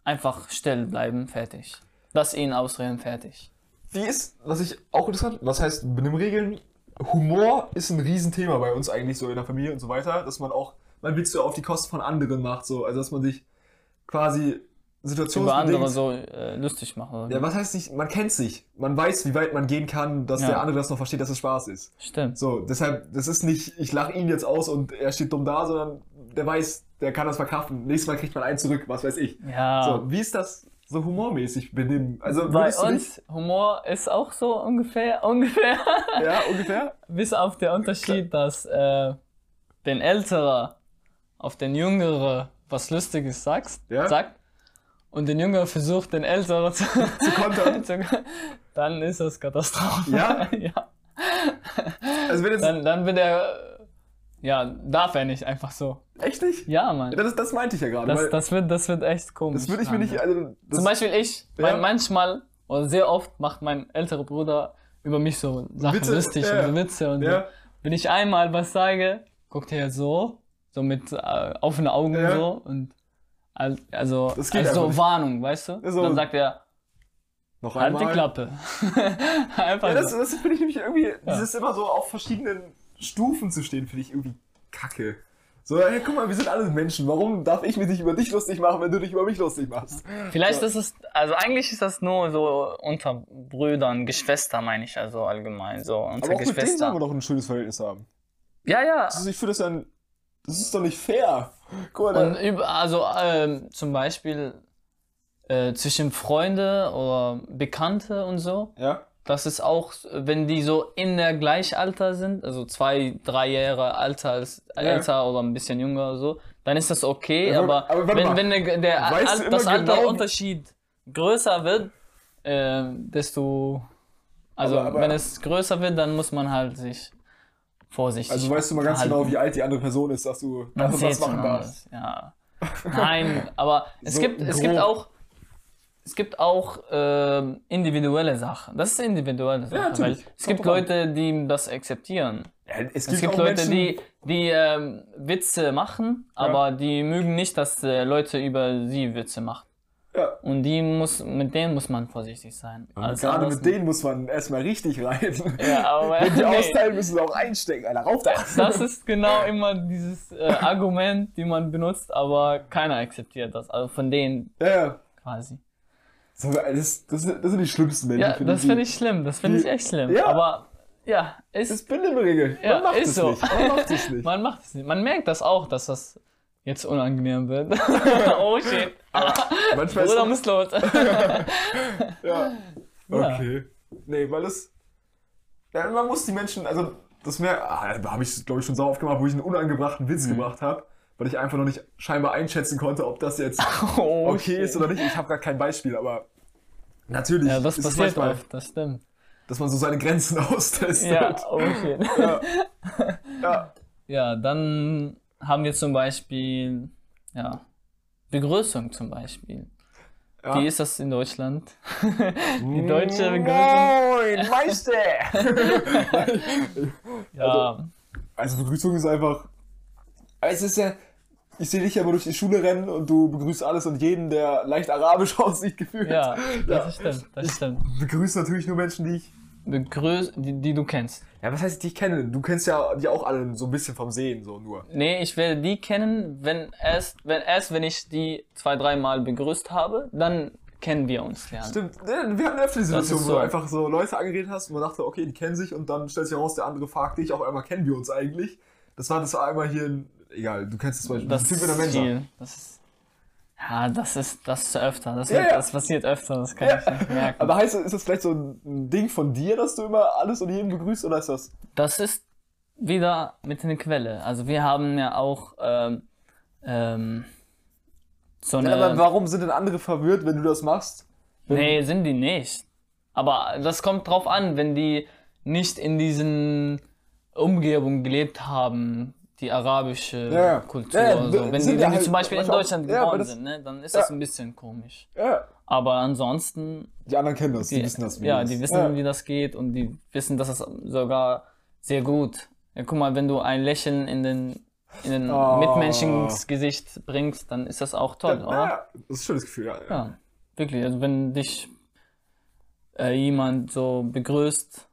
einfach still bleiben, fertig. Lass ihn ausreden, fertig. Wie ist, was ich auch interessant, was heißt Benimmregeln? Humor ist ein Riesenthema bei uns eigentlich so in der Familie und so weiter, dass man auch, man Witze auf die Kosten von anderen macht, so, also dass man sich quasi Über situationsbedingt... andere so äh, lustig machen. Oder? Ja, was heißt nicht, man kennt sich, man weiß, wie weit man gehen kann, dass Ja. der andere das noch versteht, dass es Spaß ist. Stimmt. So, deshalb, das ist nicht, ich lache ihn jetzt aus und er steht dumm da, sondern der weiß, der kann das verkraften. Nächstes Mal kriegt man einen zurück, was weiß ich. Ja. So, wie ist das so humormäßig benimm? Also bei uns, Humor ist auch so ungefähr, ungefähr. Nicht, ja, ungefähr? Bis auf der Unterschied, dass äh, den Ältere auf den Jüngere was Lustiges sagst, Ja. sagt und den Jüngere versucht, den Ältere zu, Zu kontern? zu dann ist das Katastrophe. Ja? ja. Also wenn jetzt, Dann, dann wird er, äh, ja, darf er nicht einfach so. echt nicht? Ja, Mann. Das, das meinte ich ja gerade. Das, das, wird, das wird echt komisch. das würde ich mir nicht, ja. also, Zum Beispiel ich, Ja. manchmal oder sehr oft macht mein älterer Bruder über mich so Sachen Witze, lustig ja. und so Witze und Ja. so. Wenn ich einmal was sage, guckt er so, so mit äh, offenen Augen Ja. so und al- also Das geht als einfach so nicht. Warnung, weißt du? So. Dann sagt er, noch halt einmal. die Klappe. Einfach Ja, das, das finde ich nämlich irgendwie, das ist immer so auf verschiedenen Stufen zu stehen, finde ich irgendwie kacke. So, hey, guck mal, wir sind alles Menschen. Warum darf ich mich nicht über dich lustig machen, wenn du dich über mich lustig machst? Vielleicht So. ist es, also eigentlich ist das nur so unter Brüdern, Geschwister meine ich, also allgemein, so unter Aber auch mit denen Geschwister. sollen wir doch ein schönes Verhältnis haben. ja, ja. Also ich finde das dann, das ist doch nicht fair. Guck mal, Und über, also ähm, zum Beispiel äh, zwischen Freunde oder Bekannte und so, ja? Das ist auch, wenn die so in der Gleichalter sind, also zwei, drei Jahre älter, als, älter oder ein bisschen jünger oder so, dann ist das okay, Aber- aber, aber wenn, mal. wenn der, der Al das genau, Alterunterschied größer wird, äh, desto, also Aber- aber- wenn es größer wird, dann muss man halt sich vorsichtig Also weißt du mal ganz verhalten. genau, wie alt die andere Person ist, dass du das machen darfst. ja. Nein, aber es So gibt, es grob. gibt auch, es gibt auch ähm, individuelle Sachen. Das ist individuelle Sache, weil natürlich. es gibt Kommt. Leute, die das akzeptieren. Ja, es Es gibt Leute, Menschen, die, die ähm, Witze machen, aber die mögen nicht, dass äh, Leute über sie Witze machen. Ja. Und die muss, mit denen muss man vorsichtig sein. Als Gerade mit denen muss man erstmal richtig rein. Ja, aber Wenn die nee. austeilen, müssen sie auch einstecken. Alter, rauf da! Das ist genau immer dieses äh, Argument, die man benutzt, aber keiner akzeptiert das. Also von denen Ja, ja. quasi. Das, das, sind- das sind die schlimmsten Menschen. Ja, das finde ich schlimm. Das finde ich echt schlimm. Ja. Aber ja, Das ist, ist Bindemregel. Ja, man macht ist es so. nicht. Man macht es nicht. man macht es nicht. Man merkt das auch, dass das jetzt unangenehm wird. oh shit. Manchmal Bruder ist muss los. ja. Okay. Nee, weil das. Ja, man muss die Menschen, also das mehr, ah, da habe ich glaube ich schon so oft gemacht, wo ich einen unangebrachten Mhm. Witz gemacht habe, weil ich einfach noch nicht scheinbar einschätzen konnte, ob das jetzt Oh, okay shit. ist oder nicht. Ich habe gerade kein Beispiel, aber natürlich Ja, das ist passiert manchmal, oft, das stimmt. dass man so seine Grenzen austestet. Ja, oh shit. ja. ja. Ja, dann haben wir zum Beispiel, ja, Begrüßung zum Beispiel. Ja. Wie ist das in Deutschland? Die deutsche Begrüßung. Moin, Meister! Ja, Also Begrüßung ist einfach. Es ist ja. Ich sehe dich ja immer durch die Schule rennen und du begrüßt alles und jeden, der leicht arabisch aussieht, gefühlt. ja, Ja. das stimmt, das stimmt. Begrüßt natürlich nur Menschen, die ich. Begrüß, die, die du kennst. Ja, was heißt, die ich kenne? Du kennst ja die auch alle so ein bisschen vom Sehen, so nur. Nee, ich werde die kennen, wenn erst, wenn erst, wenn ich die zwei, dreimal begrüßt habe, dann kennen wir uns lernen. Stimmt, ja, wir hatten öfter die Situation, ist wo du so. einfach so Leute angeredet hast und man dachte, okay, die kennen sich und dann stellt sich heraus, der andere fragt dich, auf einmal kennen wir uns eigentlich. Das war das war einmal hier in, egal, du kennst es zum Beispiel, Das diesen ist viel. Das ist, ja, das ist, das ist öfter. Das, wird, ja. das passiert öfter, das kann Ja. ich nicht merken. Aber heißt das, ist das vielleicht so ein Ding von dir, dass du immer alles und jeden begrüßt oder ist das? Das ist wieder mit einer Quelle. Also wir haben ja auch ähm, ähm, so eine. Aber warum sind denn andere verwirrt, wenn du das machst? nee, sind die nicht. Aber das kommt drauf an, wenn die nicht in diesen Umgebung gelebt haben, die arabische Ja, ja. Kultur. Ja, ja, oder so. Wenn, die, ja wenn die halt zum Beispiel in Deutschland ja, geboren das- sind, ne, dann ist ja. das ein bisschen komisch. Ja, Aber ansonsten die anderen kennen das, die, Die, wissen das. wie ja, die wissen, ja. wie das geht und die wissen, dass es sogar sehr gut. Ja, guck mal, wenn du ein Lächeln in den, in den Oh. Mitmenschen ins Gesicht bringst, dann ist das auch toll, ja, oder? ja, das ist ein schönes Gefühl, ja. ja. Ja, wirklich. Also wenn dich äh, jemand so begrüßt,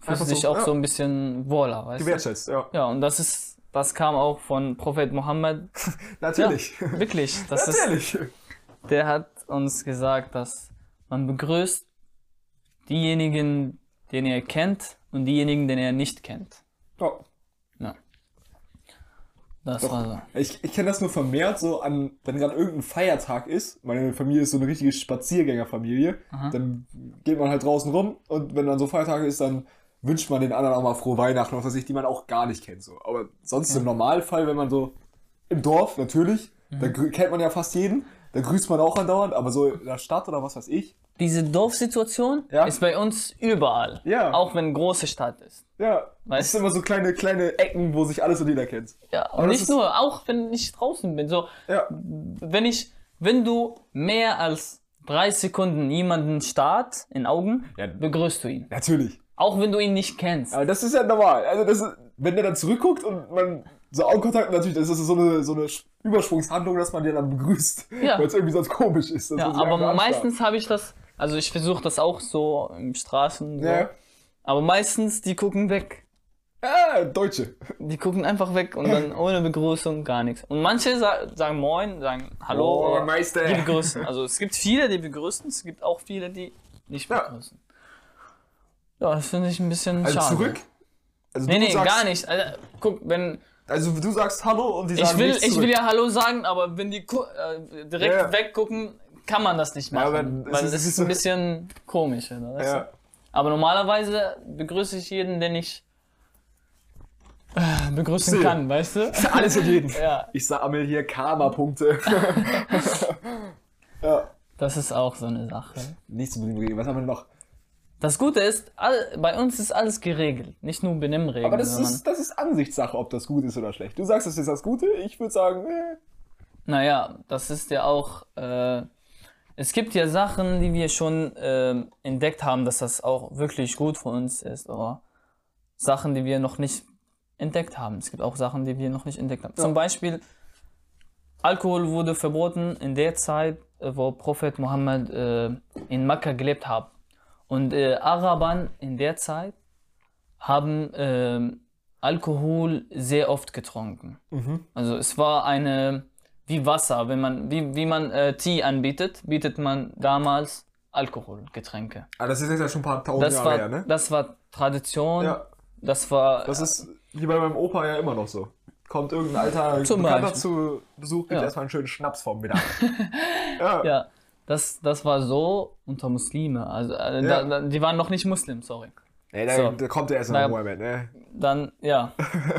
fühlst du dich so, auch ja. so ein bisschen wohler, weißt du? Gewertschätzt, ja. Ja, und das ist, das kam auch von Prophet Mohammed. Natürlich. Wirklich, das ist, Natürlich. der hat uns gesagt, dass man begrüßt diejenigen, den er kennt und diejenigen, den er nicht kennt. Ja. Ja. Das war so. Ich, ich kenne das nur vermehrt so an, wenn gerade irgendein Feiertag ist. Meine Familie ist so eine richtige Spaziergängerfamilie. Dann geht man halt draußen rum und wenn dann so Feiertage ist, dann wünscht man den anderen auch mal frohe Weihnachten, was weiß ich, die man auch gar nicht kennt. So. Aber sonst im Normalfall, wenn man so im Dorf natürlich, da grü- kennt man ja fast jeden, da grüßt man auch andauernd, aber so in der Stadt oder was weiß ich. Diese Dorfsituation Ja. ist bei uns überall. Ja. Auch wenn große Stadt ist. Ja, Weißt sind immer so kleine, kleine Ecken, wo sich alles und jeder kennt. Ja, Aber und nicht nur, auch wenn ich draußen bin. So, Ja, wenn ich, wenn du mehr als drei Sekunden jemanden starrt in Augen, Ja. begrüßt du ihn. natürlich. Auch wenn du ihn nicht kennst. Aber das ist ja normal. Also das ist, wenn der dann zurückguckt und man so Augenkontakt natürlich, das ist so eine, so eine Übersprungshandlung, dass man den dann begrüßt. Ja. Weil es irgendwie sonst komisch ist. Ja, aber meistens habe ich das, also ich versuche das auch so im Straßen. So. Ja. Aber meistens, die gucken weg. Ah, Deutsche. Die gucken einfach weg und dann ohne Begrüßung gar nichts. Und manche sa sagen Moin, sagen Hallo, aber Meister. die begrüßen. Also es gibt viele, die begrüßen, es gibt auch viele, die nicht begrüßen. Ja, das finde ich ein bisschen Also schade. zurück? Also Nee, nee, gar nicht. Also, guck, wenn Also du sagst Hallo und die ich sagen will, nichts ich will ja Hallo sagen, aber wenn die äh, direkt Ja, ja. weggucken, kann man das nicht Ja, machen, aber es weil es ist ist- ein bisschen komisch. Oder? weißt Ja. Aber normalerweise begrüße ich jeden, den ich äh, begrüßen Sehe. kann, weißt du? Alles in jeden. Ja, Ich sammle hier Karma-Punkte. ja. das ist auch so eine Sache. Nichts zu. Was haben wir noch? Das Gute ist, all, bei uns ist alles geregelt, nicht nur Benimmregeln. Aber das ist, das ist Ansichtssache, ob das gut ist oder schlecht. Du sagst, das ist das Gute. Ich würde sagen, äh, Naja, das ist ja auch. Äh, es gibt ja Sachen, die wir schon ähm, entdeckt haben, dass das auch wirklich gut für uns ist. Oder Sachen, die wir noch nicht entdeckt haben. Es gibt auch Sachen, die wir noch nicht entdeckt haben. Zum Beispiel, Alkohol wurde verboten in der Zeit, äh, wo Prophet Mohammed äh, in Mekka gelebt hat. Und äh, Arabern in der Zeit haben ähm, Alkohol sehr oft getrunken. Also es war eine wie Wasser, wenn man wie, wie man äh, Tee anbietet, bietet man damals Alkoholgetränke. ah, das ist jetzt ja schon ein paar tausend Das Jahre war her, ne? das war Tradition. Ja. Das war Das ist wie bei meinem Opa ja immer noch so. Kommt irgendein alter Bekannter zu Besuch, gibt Ja. erstmal einen schönen Schnaps vom Mittag. ja. ja das, das war so unter Muslime. Also äh, Ja. da, da, die waren noch nicht Muslim, sorry. Nee, da, So. da kommt ja erst noch Mohammed, ne? Dann ja,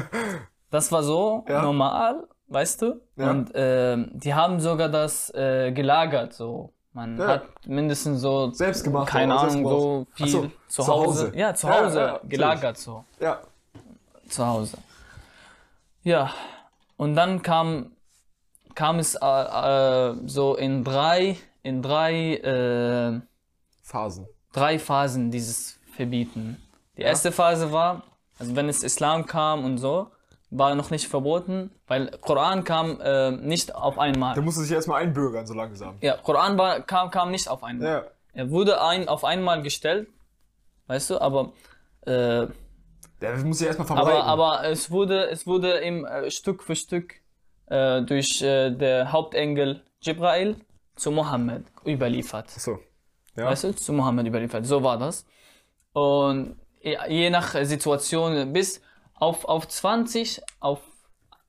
das war so Ja. normal, weißt du. Ja. Und ähm, die haben sogar das äh, gelagert so. Man Ja. hat mindestens so Selbst gemacht, keine? Ahnung, so viel so, zu, Hause. Hause. Ja, zu Ja, Hause ja, natürlich. gelagert so. Ja. Zu Hause. Ja, und dann kam, kam es äh, äh, so in drei, in drei, äh, Phasen. drei Phasen dieses Verbieten. Die erste Phase war, also wenn es Islam kam und so, war noch nicht verboten, weil Koran kam äh, nicht auf einmal. Da musst du sich erstmal einbürgern, so langsam. Ja, Koran war, kam, kam nicht auf einmal. Ja. Er wurde ein, auf einmal gestellt, weißt du, aber, äh, Der muss sich erstmal verbreiten. aber, aber es wurde, es wurde im, äh, Stück für Stück äh, durch äh, der Hauptengel Jibrail zu Mohammed überliefert. so. Ja. Weißt du, zu Mohammed überliefert. So war das. Und je nach Situation bis auf, auf 20, auf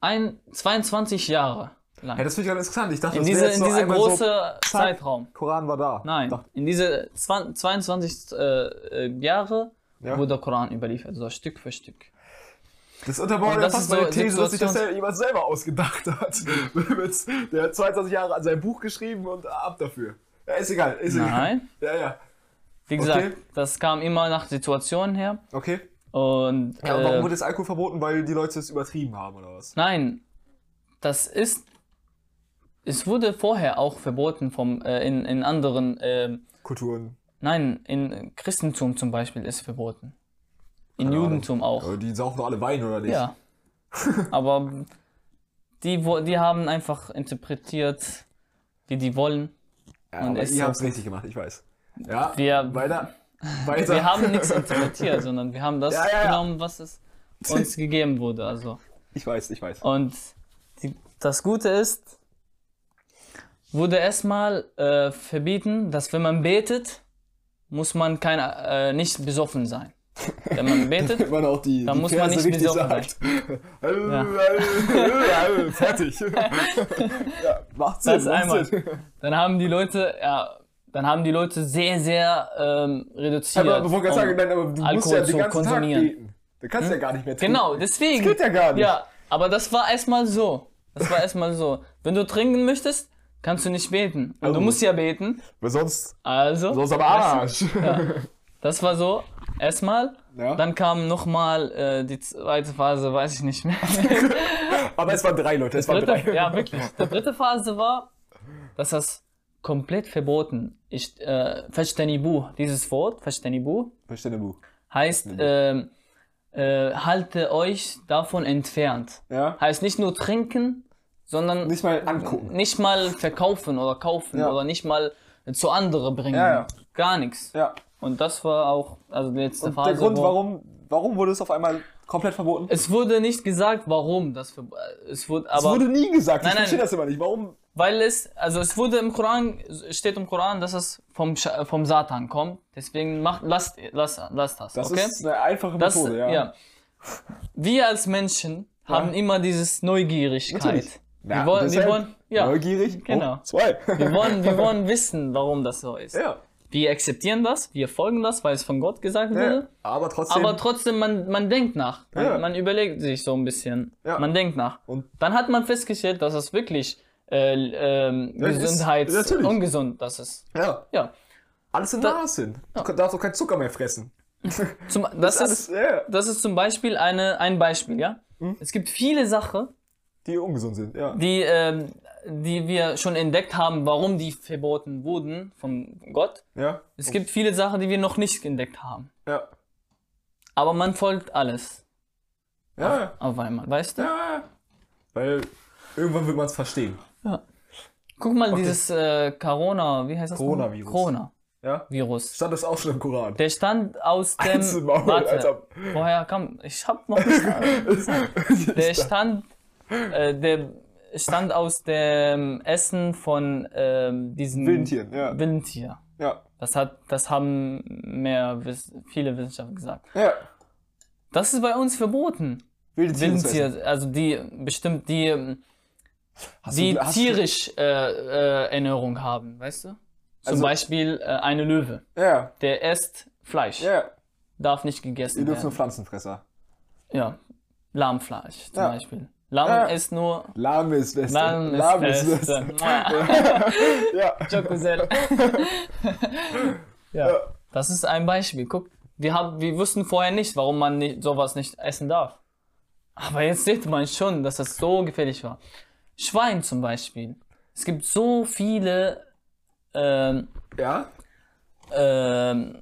ein, 22 Jahre lang. ja, das finde ich ganz interessant. Ich dachte, in diese, in diese große so, Zeitraum. Koran war da. Nein, Dachte, in diese 20, 22 äh, äh, Jahre Ja. wurde der Koran überliefert, so Stück für Stück. Das unterbaut ja fast ist so meine These, dass sich das ja jemand selber ausgedacht hat. Der hat 22 Jahre an sein Buch geschrieben und ab dafür. Ja, ist egal, ist egal. Nein, Ja, ja. wie gesagt, Okay. das kam immer nach Situationen her. Okay. Und Ja, und warum äh, wurde das Alkohol verboten? Weil die Leute es übertrieben haben, oder was? Nein, das ist. Es wurde vorher auch verboten vom, äh, in, in anderen. ähm, Kulturen. nein, in Christentum zum Beispiel ist verboten. In Ahnung. Judentum auch. Die saufen alle Wein, oder nicht? Ja. Aber die, die haben einfach interpretiert, wie die wollen. Ja, Und aber ihr habt es richtig gemacht, ich weiß. Ja, Wir- weiter. Weiter. Wir haben nichts interpretiert, sondern wir haben das Ja, ja, ja. genommen, was es uns gegeben wurde. Also. Ich weiß, ich weiß. Und die, das Gute ist, wurde erstmal äh, verbieten, dass wenn man betet, muss man kein, äh, nicht besoffen sein. Wenn man betet, Wenn man auch die, Da die muss man nicht richtig sagt. Ja. Fertig. ja, macht Sinn. Das macht einmal. Sinn. dann haben die Leute, ja, dann haben die Leute sehr, sehr ähm, reduziert. Aber bevor ich um- sagen, nein, aber du musst Alkohol ja den zu ganzen konsumieren. Tag beten. Du kannst ja gar nicht mehr trinken. Genau, deswegen. Das geht ja gar nicht. Ja, aber das war erstmal so. Das war erstmal so. Wenn du trinken möchtest, kannst du nicht beten. Und Also- du musst ja beten. Weil sonst, Also. sonst am Arsch. Das war so, erstmal. Ja. Dann kam nochmal äh, die zweite Phase, weiß ich nicht mehr. Aber es waren drei Leute, es waren drei. ja, wirklich. Die dritte Phase war, dass das komplett verboten ist. Äh, Fajtanibu, dieses Wort, Verstehe Buch. heißt, ähm, äh, halte euch davon entfernt. Ja? Heißt nicht nur trinken, sondern Nicht mal angucken. nicht mal verkaufen oder kaufen Ja. oder nicht mal zu andere bringen. Ja. Gar nichts. Ja. Und das war auch, also die letzte Und Phase. der Grund, warum, warum wurde es auf einmal komplett verboten? Es wurde nicht gesagt, warum das für, es wurde, Es aber wurde nie gesagt. Nein, ich verstehe nein. das immer nicht. Warum? weil es, also es wurde im Koran, es steht im Koran, dass es vom, vom Satan kommt. Deswegen macht, lasst, lasst, lasst das, Das okay? ist eine einfache das, Methode, ja. ja. Wir als Menschen haben immer dieses Neugierigkeit. Natürlich. Wir Ja, wollen, wir wollen, ja, Neugierig. Genau. Zwei. wir wollen, wir wollen wissen, warum das so ist. ja. Wir akzeptieren das, wir folgen das, weil es von Gott gesagt ja. wurde. Aber trotzdem. Aber trotzdem, man, man denkt nach. Man, Ja. man überlegt sich so ein bisschen. Ja. Man denkt nach. Und- dann hat man festgestellt, dass es wirklich äh, ähm, Ja, ist- natürlich. ungesund das ist. ja. Ja. Alles in Da- Maß sind. Du darfst auch keinen Zucker mehr fressen. Zum, das, alles, ist, ja, das ist zum Beispiel eine, ein Beispiel, ja. Hm? Es gibt viele Sachen, die ungesund sind, ja. die, ähm, die wir schon entdeckt haben, warum die verboten wurden von Gott. Ja. Es gibt viele Sachen, die wir noch nicht entdeckt haben. Ja. Aber man folgt alles Ja. ja. auf einmal, weißt du? ja. Weil irgendwann wird man es verstehen. Guck mal, dieses äh, Corona, wie heißt das? Coronavirus. Corona-Virus. Ja. Stand das auch schon im Koran. Der stand aus dem. Maul, warte, Alter. woher kam. Ich hab noch nicht. der stand. Äh, der stand aus dem Essen von ähm, diesen. Wildtieren, ja. Wildtier. Ja. Das, hat, das haben mehr, viele Wissenschaftler gesagt. Ja. Das ist bei uns verboten. Wilde. Wildtier, also die bestimmt die, Hast die du, tierisch äh, äh, Ernährung haben, weißt du? Zum Also- Beispiel äh, eine Löwe. Ja. Der isst Fleisch. Ja. Darf nicht Die gegessen dürfen nur werden. Pflanzenfresser. Ja. Lahmfleisch zum Ja. Beispiel. Lamm Ja. ist nur. Lahm ist Beste. Lamm ist Lahm Beste. Ja. Ja. Ja. Das ist ein Beispiel. Guck, wir, haben, wir wussten vorher nicht, warum man nicht, sowas nicht essen darf. Aber jetzt sieht man schon, dass das so gefährlich war. Schwein zum Beispiel. Es gibt so viele ähm, Ja. ähm,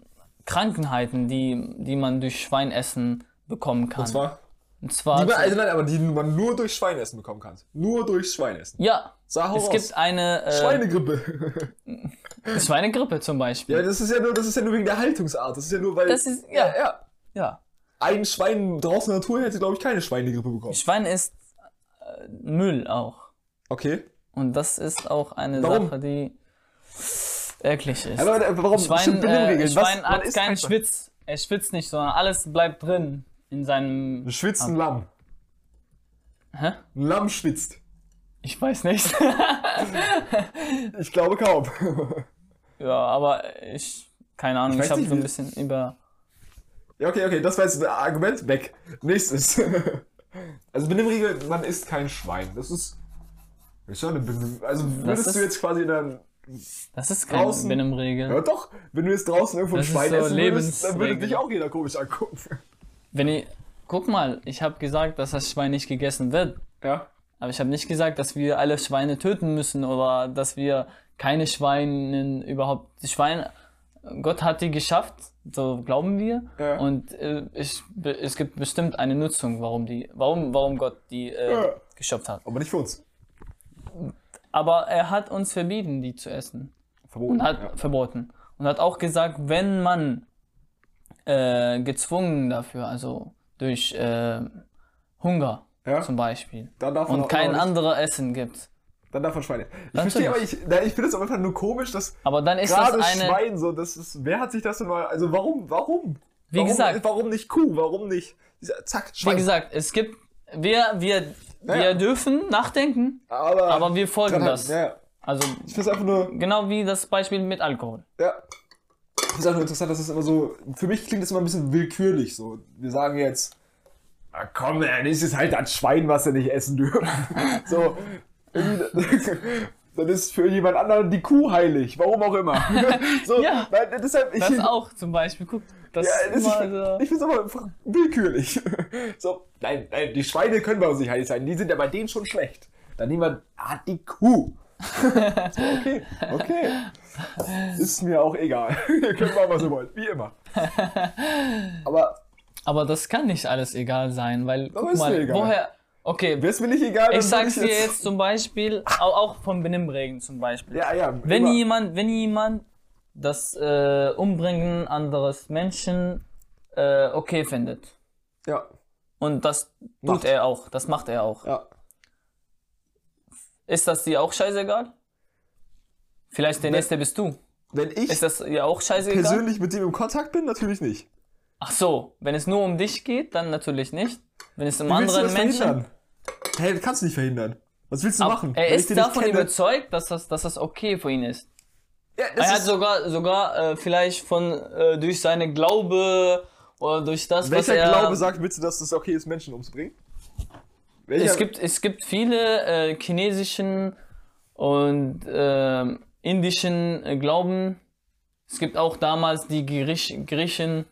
Krankheiten, die, die man durch Schweinessen bekommen kann. Und zwar? Und zwar Die also nein, aber die man nur durch Schweinessen bekommen kann. Nur durch Schweinessen. ja, Sag hau es raus. gibt eine äh, Schweinegrippe. Schweinegrippe zum Beispiel. ja, das ist ja nur, das ist ja nur wegen der Haltungsart. Das ist ja nur, weil. Das ist- ja. ja. ja. Ein Schwein draußen in der Natur hätte, glaube ich, keine Schweinegrippe bekommen. Schwein ist äh, Müll auch. Okay. Und das ist auch eine Warum? Sache, die eklig ist. Aber warum? Schwein, äh. Schwein Was- hat keinen kein Schwein. Schwitz. Er schwitzt nicht, sondern alles bleibt drin in seinem. Ein schwitzen Lamm. Hä? Ein Lamm schwitzt. Ich weiß nicht. Ich glaube kaum. ja, aber ich. Keine Ahnung, Ich ich, habe so ein bisschen über. ja, okay, okay, das war jetzt ein Argument. Weg. Nächstes. Also Benimmregel, man isst kein Schwein. Das ist. Ist schon eine Benimm Also würdest ist- du jetzt quasi dann. Das ist keine Draußen- Benimmregel. Ja doch, wenn du jetzt draußen irgendwo ein Das ist Schwein so essen würdest, dann würde dich auch jeder komisch angucken. Wenn ich. Guck mal, ich habe gesagt, dass das Schwein nicht gegessen wird. Ja. Aber ich habe nicht gesagt, dass wir alle Schweine töten müssen oder dass wir keine Schweine überhaupt. Die Schweine, Gott hat die geschafft, so glauben wir. Ja. Und äh, ich, es gibt bestimmt eine Nutzung, warum die, warum, warum Gott die äh, Ja. geschafft hat. Aber nicht für uns. Aber er hat uns verbieten, die zu essen. Verboten. Und hat ja. verboten. Und hat auch gesagt, wenn man äh, gezwungen dafür, also durch äh, Hunger Ja. zum Beispiel, und kein anderes Essen gibt. Dann darf man Schweine. Ich verstehe aber, ich, ich finde es einfach nur komisch, dass Aber dann ist das gerade eine. Schwein so, das ist, wer hat sich das denn mal, also warum, warum? Wie warum, gesagt- Warum nicht Kuh, warum nicht, zack, Wie Schwein. gesagt, es gibt, wir, wir, wir Ja. dürfen nachdenken, aber, aber wir folgen das. halten, Ja, Also ich finde es einfach nur, genau wie das Beispiel mit Alkohol. ja. Es einfach nur interessant, dass es immer so, für mich klingt das immer ein bisschen willkürlich so. Wir sagen jetzt, ah, komm, dann ist es halt das Schwein, was wir nicht essen dürfen. so, dann ist für jemand anderen die Kuh heilig, warum auch immer. so, Ja. nein, deshalb, ich, Das auch zum Beispiel, guck, das Ja, ist das, immer ich, ich so. finde es aber einfach willkürlich. So, nein, nein, die Schweine können bei uns nicht heilig sein. Die sind ja bei denen schon schlecht. Dann nehmen wir ah, die Kuh. Okay, okay. Ist mir auch egal. Ihr könnt machen, was ihr wollt. Wie immer. Aber Aber das kann nicht alles egal sein, weil guck mal, mir egal. woher. Okay, wäre mir nicht egal, ich sag's würde dir jetzt zum Beispiel, auch, von Benimmregeln zum Beispiel. Ja, ja. Wenn immer. jemand, wenn jemand das äh, Umbringen anderes Menschen äh, okay findet, Ja. Und das Macht. tut er auch. Das macht er auch. Ja. Ist das dir auch scheißegal? Vielleicht der Wenn- nächste bist du. Wenn ich Ist das dir auch scheißegal? persönlich mit dem im Kontakt bin, natürlich nicht. Ach so, wenn es nur um dich geht, dann natürlich nicht. Wenn es um Wie willst du andere das Menschen. verhindern? Hey, das kannst du nicht verhindern. Was willst du Aber machen? er ist davon überzeugt, dass das, dass das okay für ihn ist. Ja, das Er hat sogar, sogar äh, vielleicht von äh, durch seine Glaube oder durch das, was welcher er. Glaube sagt bitte, dass es okay ist, Menschen umzubringen? Welcher, es gibt es gibt viele äh, chinesischen und ähm, indischen äh, Glauben. Es gibt auch damals die Griech Griechen,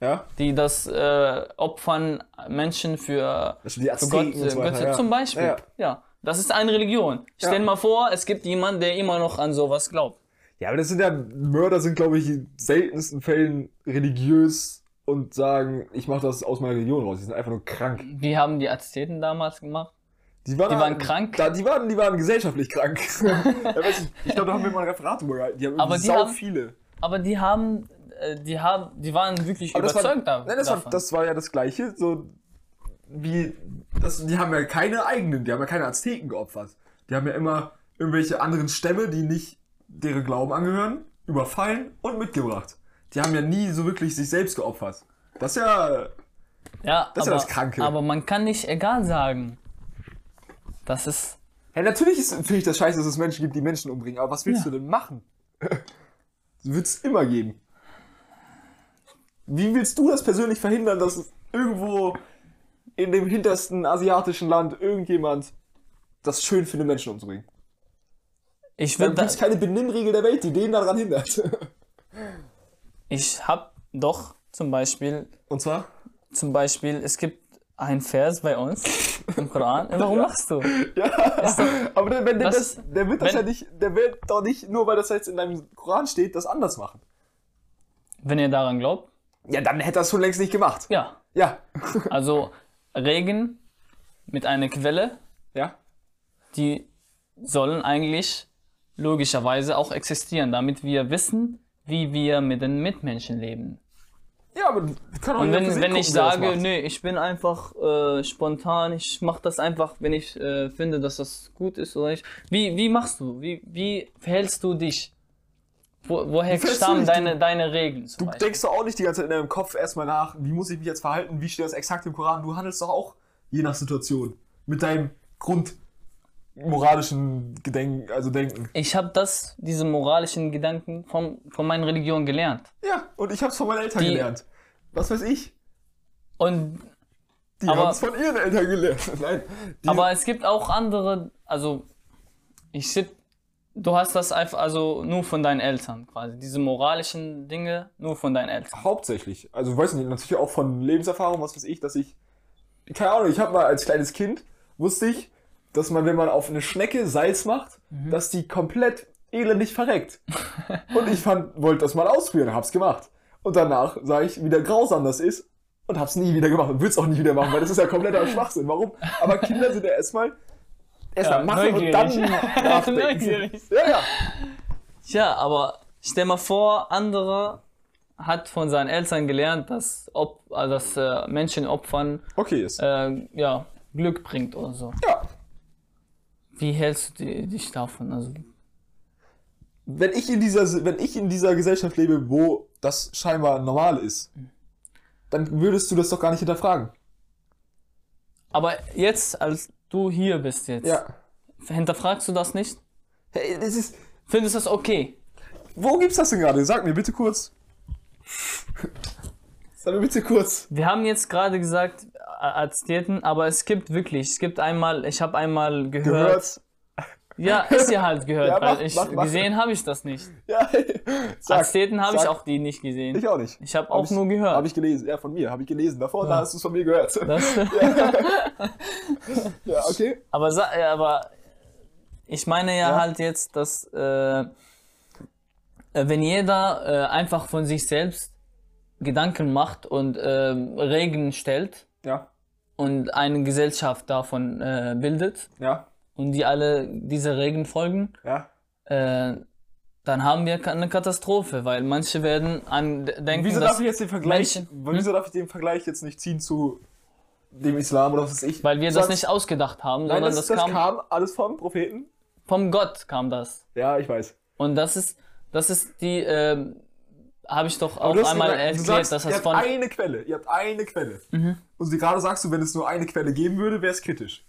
ja? die das äh, opfern Menschen für Also die für Gott, äh, so weiter, Götter ja. zum Beispiel. Ja, Ja, das ist eine Religion. Stell Ja. mal vor, es gibt jemanden, der immer noch an sowas glaubt. Ja, aber das sind ja, Mörder sind, glaube ich, in seltensten Fällen religiös und sagen, ich mache das aus meiner Religion raus. Die sind einfach nur krank. Wie haben die Azteken damals gemacht? Die waren, Die waren krank? Da, die, waren, die waren gesellschaftlich krank. ich glaube, da haben wir mal ein Referat drüber gehalten. Die haben Aber die sau haben- viele. Aber die haben, äh, die haben, die waren wirklich Aber das war, überzeugt nein, das, war, das war ja das Gleiche. So wie, das, die haben ja keine eigenen, die haben ja keine Azteken geopfert. Die haben ja immer irgendwelche anderen Stämme, die nicht deren Glauben angehören, überfallen und mitgebracht. Die haben ja nie so wirklich sich selbst geopfert. Das ist ja. ja, das ist ja aber, das Kranke. Aber man kann nicht egal sagen. Das ist, Ja, natürlich ist- finde ich das scheiße, dass es Menschen gibt, die Menschen umbringen. Aber was willst Ja. du denn machen? Wird es immer geben. Wie willst du das persönlich verhindern, dass es irgendwo in dem hintersten asiatischen Land irgendjemand das schön findet, Menschen umzubringen? ich Da würde, gibt es keine Benimmregel der Welt, die den daran hindert. ich hab doch zum Beispiel, Und zwar? zum Beispiel, es gibt einen Vers bei uns im Koran. Warum lachst du? Ja, aber der, wenn der, Das- das, der wird das wenn- ja nicht, der wird doch nicht, nur weil das jetzt in deinem Koran steht, das anders machen. Wenn ihr daran glaubt, Ja, dann hätte er es schon längst nicht gemacht. ja. Ja. Also Regen mit einer Quelle, Ja. die sollen eigentlich logischerweise auch existieren, damit wir wissen, wie wir mit den Mitmenschen leben. Ja, aber kann auch Und wenn, wenn gucken, ich sage, nee, ich bin einfach äh, spontan, ich mache das einfach, wenn ich äh, finde, dass das gut ist oder nicht. Wie, wie machst du? Wie, wie verhältst du dich? Wo, woher stammen deine, deine Regeln? Du Beispiel? denkst doch auch nicht die ganze Zeit in deinem Kopf erstmal nach, wie muss ich mich jetzt verhalten, wie steht das exakt im Koran. Du handelst doch auch je nach Situation mit deinem grundmoralischen Gedenken, also Denken. Ich habe das, diese moralischen Gedanken von, von meiner Religion gelernt. Ja, und ich hab's von meinen Eltern Die- gelernt. Was weiß ich? Und Die Aber- haben's von ihren Eltern gelernt. Nein. Aber es gibt auch andere, also ich sieb, du hast das einfach, also nur von deinen Eltern quasi. Diese moralischen Dinge nur von deinen Eltern. hauptsächlich. Also, weiß nicht, natürlich auch von Lebenserfahrung, was weiß ich, dass ich. Keine Ahnung, ich habe mal als kleines Kind, wusste ich, dass man, wenn man auf eine Schnecke Salz macht, Mhm. dass die komplett elendig verreckt. und ich fand, wollte das mal ausprobieren, hab's gemacht. Und danach sah ich, wie der grausam das ist und hab's nie wieder gemacht und will's auch nie wieder machen, weil das ist ja kompletter Schwachsinn. Warum? Aber Kinder sind ja erstmal erstmal Ja, machen und dann nachdenken. Ja, ja. Ja, aber stell mal vor, andere hat von seinen Eltern gelernt, dass, ob, also dass äh, Menschen opfern Okay, ist. äh, ja, Glück bringt oder so. Ja. Wie hältst du di- dich davon? Also, wenn ich in dieser, wenn ich in dieser Gesellschaft lebe, wo das scheinbar normal ist, dann würdest du das doch gar nicht hinterfragen. aber jetzt, als du hier bist jetzt, Ja. hinterfragst du das nicht? Hey, das ist, Findest du das okay? wo gibt's das denn gerade? Sag mir bitte kurz. Sag mir bitte kurz. Wir haben jetzt gerade gesagt, äh, Azteken, aber es gibt wirklich, es gibt einmal, ich habe einmal gehört, Gehört. ja, ist ja halt gehört, Ja, mach, weil ich mach, mach. gesehen habe ich das nicht. Ja. Sag, Azteken habe ich auch die nicht gesehen. Ich auch nicht. Ich habe auch ich, nur gehört. Habe ich gelesen. Ja, von mir. Habe ich gelesen. Davor da hast du es von mir gehört. Das, ja, okay. aber, aber ich meine ja, Ja. halt jetzt, dass äh, äh, wenn jeder äh, einfach von sich selbst Gedanken macht und äh, Regeln stellt Ja. und eine Gesellschaft davon äh, bildet Ja. und die alle diese Regeln folgen, Ja. äh, dann haben wir eine Katastrophe, weil manche werden an denken, Wieso dass darf ich jetzt den Vergleich, Menschen- wieso darf ich den Vergleich jetzt nicht ziehen zu dem Islam oder was weiß ich. Weil wir das nicht ausgedacht haben, Nein, sondern das, das, das kam, kam alles vom Propheten. vom Gott kam das. Ja, ich weiß. Und das ist, das ist die, ähm, habe ich doch auch einmal gesagt, erklärt, sagst, dass ihr das habt von, eine Quelle. Ihr habt eine Quelle. Mhm. Und gerade sagst du, wenn es nur eine Quelle geben würde, wäre es kritisch.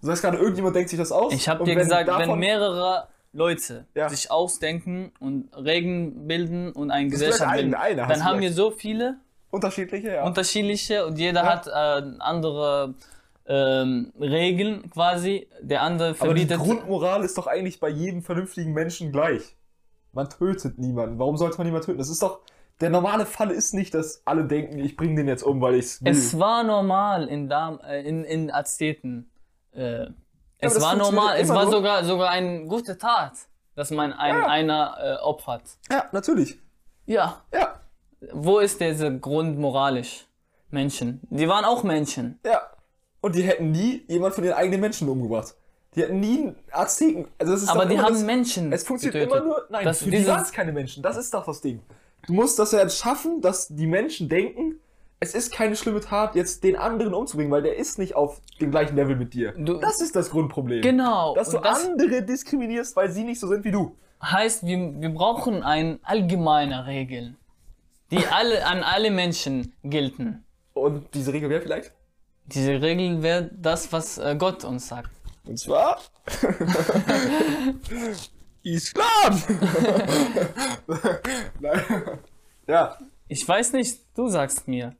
Du sagst gerade, irgendjemand denkt sich das aus. ich habe dir gesagt, wenn mehrere Leute Ja. sich ausdenken und Regeln bilden und eine ist Gesellschaft bilden, eine, dann haben wir so viele Unterschiedliche, ja. unterschiedliche und jeder Ja. hat äh, andere ähm, Regeln quasi. Der andere Aber die verbietet. Grundmoral ist doch eigentlich bei jedem vernünftigen Menschen gleich. Man tötet niemanden. Warum sollte man niemanden töten? Das ist doch. Der normale Fall ist nicht, dass alle denken, ich bringe den jetzt um, weil ich will. es war normal in, Dam äh, in, in Azteken. Äh, es war normal, es war sogar, sogar eine gute Tat, dass man ein, Ja. einer äh, opfert. Ja, natürlich. Ja, Ja, wo ist diese Grund moralisch? Menschen. Die waren auch Menschen. ja. Und die hätten nie jemand von ihren eigenen Menschen umgebracht. Die hätten nie einen Azteken. Also das ist Aber die haben das, Menschen. Es funktioniert getötet. immer nur. Nein, Das- für die waren es keine Menschen. Das ist doch das Ding. Du musst das ja jetzt schaffen, dass die Menschen denken, es ist keine schlimme Tat, jetzt den anderen umzubringen, weil der ist nicht auf dem gleichen Level mit dir. Du- das ist das Grundproblem. Genau. Dass du das andere diskriminierst, weil sie nicht so sind wie du. heißt, wir, wir brauchen ein allgemeine Regeln, die alle an alle Menschen gelten. Und diese Regel wäre vielleicht? Diese Regel wäre das, was äh, Gott uns sagt. Und zwar. Islam! Nein. Ja, Ich weiß nicht, du sagst mir.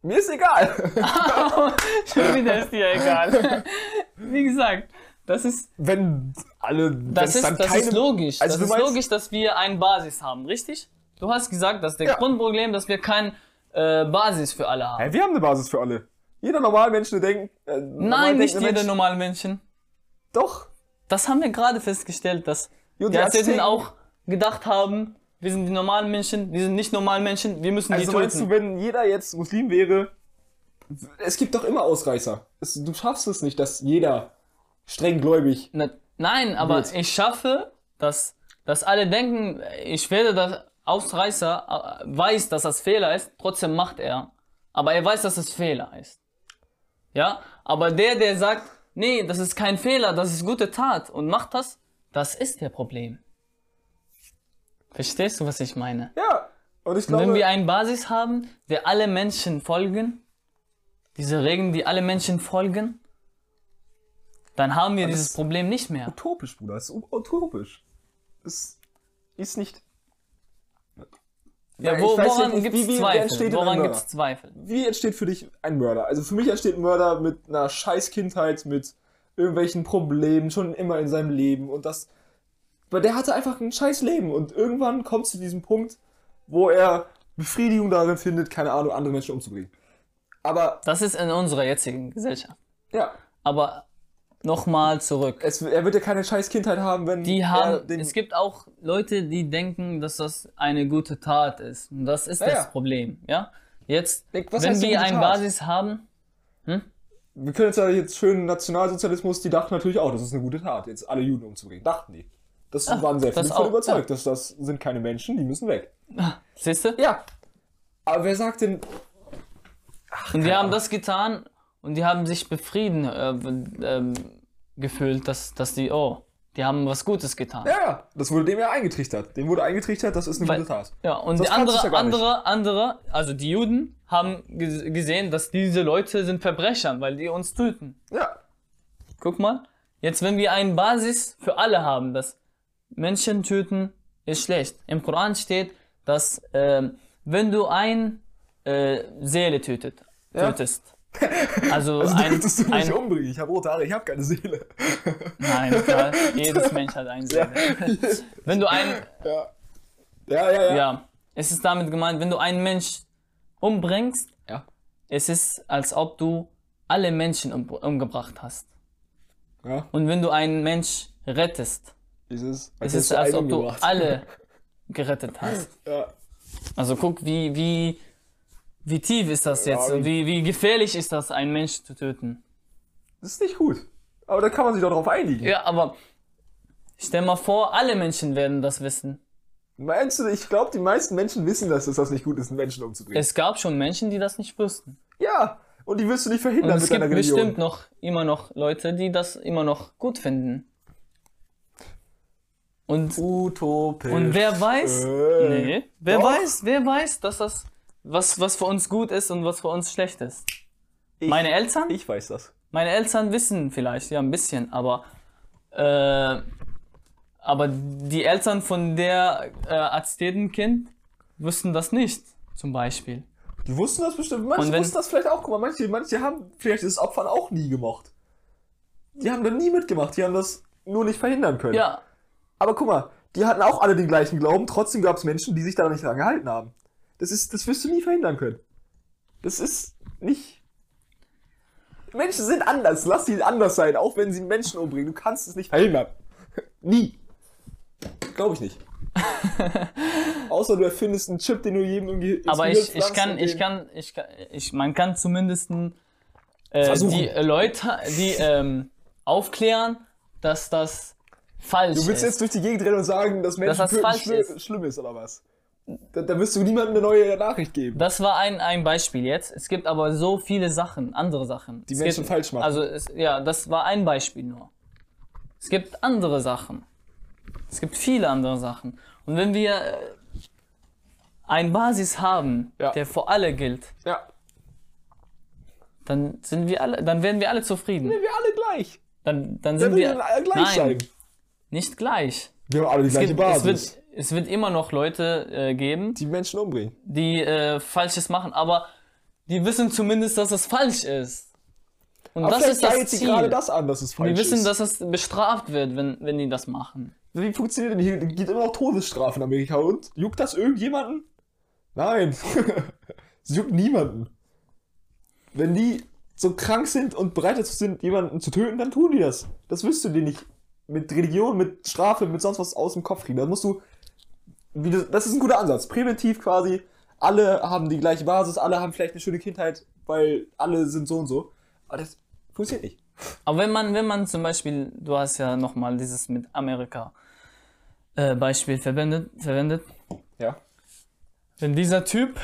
mir ist egal. Schon wieder ist dir egal. Wie gesagt, das ist, Wenn alle. das ist, dann das keine, ist logisch. Also das ist meinst- logisch, dass wir eine Basis haben, richtig? Du hast gesagt, dass der Ja. Grundproblem, dass wir keine äh, Basis für alle haben. Hä, wir haben eine Basis für alle. Jeder normale Mensch, der denkt. Äh, normal Nein, nicht jeder Mensch- normale Menschen. Doch. Das haben wir gerade festgestellt, dass Jo, die die Azteken auch gedacht haben, wir sind die normalen Menschen, wir sind nicht normalen Menschen, wir müssen Also die meinst töten. du, wenn jeder jetzt Muslim wäre. Es gibt doch immer Ausreißer. Es, du schaffst es nicht, dass jeder streng gläubig. Na, nein, aber Gut. ich schaffe, dass, dass alle denken, ich werde das Ausreißer, äh, weiß, dass das Fehler ist, trotzdem macht er. Aber er weiß, dass es Fehler ist. Ja, aber der, der sagt, nee, das ist kein Fehler, das ist gute Tat und macht das, das ist der Problem. Verstehst du, was ich meine? Ja. Und ich Und wenn glaube. wir eine Basis haben, der alle Menschen folgen, diese Regeln, die alle Menschen folgen, dann haben wir dieses Problem nicht mehr. utopisch, Bruder. Es ist utopisch. Es ist nicht. Ja, wo, woran gibt es Zweifel? Woran Mörder? gibt es Zweifel? Wie entsteht für dich ein Mörder? Also für mich entsteht ein Mörder mit einer scheiß Kindheit, mit irgendwelchen Problemen, schon immer in seinem Leben und das. Weil der hatte einfach ein scheiß Leben und irgendwann kommt zu diesem Punkt, wo er Befriedigung darin findet, keine Ahnung, andere Menschen umzubringen. Aber, Das ist in unserer jetzigen Gesellschaft. ja, Aber nochmal zurück. es, er wird ja keine scheiß Kindheit haben, wenn Die haben, den, es gibt auch Leute, die denken, dass das eine gute Tat ist. Und das ist Ja, das ja. Problem. Ja? Jetzt, Was wenn wir eine? Basis haben, Wir können jetzt ja jetzt schön Nationalsozialismus, die dachten natürlich auch, das ist eine gute Tat, jetzt alle Juden umzubringen. Dachten die. Das waren sehr viele von auch, überzeugt, dass das sind keine Menschen, die müssen weg. siehst du? Ja. Aber wer sagt denn, Und die haben das getan und die haben sich befrieden äh, ähm, gefühlt, dass, dass die, oh, die haben was Gutes getan. ja, ja, das wurde dem ja eingetrichtert. Dem wurde eingetrichtert, das ist eine Weil- gute Tat. Ja, und die andere, ja andere, andere, also die Juden haben ges- gesehen, dass diese Leute sind Verbrecher, weil die uns töten. Ja. Guck mal, jetzt wenn wir eine Basis für alle haben, dass Menschen töten ist schlecht. Im Koran steht, dass ähm, wenn du ein äh, Seele tötet, Ja. tötest, also, Also ein, du mich ein umbringen. Ich habe rote Haare, ich habe keine Seele. nein, klar, jedes Mensch hat eine Seele. Wenn du ein Ja. Ja, ja, ja. Ja, es ist damit gemeint, wenn du einen Mensch umbringst, Ja. es ist, als ob du alle Menschen um, umgebracht hast. ja. Und wenn du einen Mensch rettest, Ist es, es ist, als ob du alle gerettet hast. Ja. Also guck, wie, wie, wie tief ist das jetzt? Ja, und wie, wie gefährlich ist das, einen Mensch zu töten? Das ist nicht gut. Aber da kann man sich doch drauf einigen. Ja, aber stell mal vor, alle Menschen werden das wissen. Meinst du, ich glaube, die meisten Menschen wissen, dass es das nicht gut ist, einen Menschen umzubringen. Es gab schon Menschen, die das nicht wussten. ja. Und die wirst du nicht Und verhindern es mit gibt deiner Religion. bestimmt noch immer noch Leute, die das immer noch gut finden. Und, Utopisch. und wer weiß, Äh, nee, wer doch. weiß, wer weiß, dass das was, was für uns gut ist und was für uns schlecht ist. Ich, Meine Eltern? Ich weiß das. Meine Eltern wissen vielleicht, ja, ein bisschen, aber, äh, aber die Eltern von der äh, Aztekenkind wussten das nicht, zum Beispiel. Die wussten das bestimmt. Manche wenn- wussten das vielleicht auch. Guck mal, manche, manche haben vielleicht das Opfern auch nie gemocht. Die haben da nie mitgemacht. Die haben das nur nicht verhindern können. Ja, Aber guck mal, die hatten auch alle den gleichen Glauben. Trotzdem gab es Menschen, die sich daran nicht dran gehalten haben. Das ist, das wirst du nie verhindern können. Das ist nicht. Menschen sind anders. Lass sie anders sein, auch wenn sie Menschen umbringen. Du kannst es nicht verhindern. Nie. Glaube ich nicht. Außer du erfindest einen Chip, den du jedem irgendwie. aber ich, ich kann, ich kann, ich kann, ich, man kann zumindest äh, die Leute, die ähm, aufklären, dass das falsch Du willst ist. jetzt durch die Gegend rennen und sagen, dass Menschen das töten falsch schli ist. schlimm ist, oder was? Da, da wirst du niemandem eine neue Nachricht geben. Das war ein, ein Beispiel jetzt. Es gibt aber so viele Sachen, andere Sachen. Die es Menschen gibt, falsch machen. Also, es, ja, das war ein Beispiel nur. Es gibt andere Sachen. Es gibt viele andere Sachen. Und wenn wir äh, ein Basis haben, Ja. der für alle gilt, Ja. dann sind wir alle, dann werden wir alle zufrieden. Wir alle gleich. Dann, dann Wir sind wir werden alle gleich nein, sein. nicht gleich. Wir haben alle die Es, gleiche gibt, Basis. Es wird immer noch Leute äh, geben, die Menschen umbringen. die äh, Falsches machen, aber die wissen zumindest, dass es falsch ist. Und Aber das ist das Ziel. gerade das an, dass es falsch die wissen, ist. dass es bestraft wird, wenn, wenn die das machen. Wie funktioniert denn hier? Gibt immer noch Todesstrafe in Amerika und juckt das irgendjemanden? Nein. Es juckt niemanden. Wenn die so krank sind und bereit dazu sind, jemanden zu töten, dann tun die das. Das wirst du dir nicht mit Religion, mit Strafe, mit sonst was aus dem Kopf kriegen. Da musst du. Das, das ist ein guter Ansatz. Präventiv quasi. Alle haben die gleiche Basis, alle haben vielleicht eine schöne Kindheit, weil alle sind so und so. Aber das funktioniert nicht. Aber wenn man, wenn man zum Beispiel, du hast ja nochmal dieses mit Amerika äh, Beispiel verwendet, verwendet, Ja. wenn dieser Typ,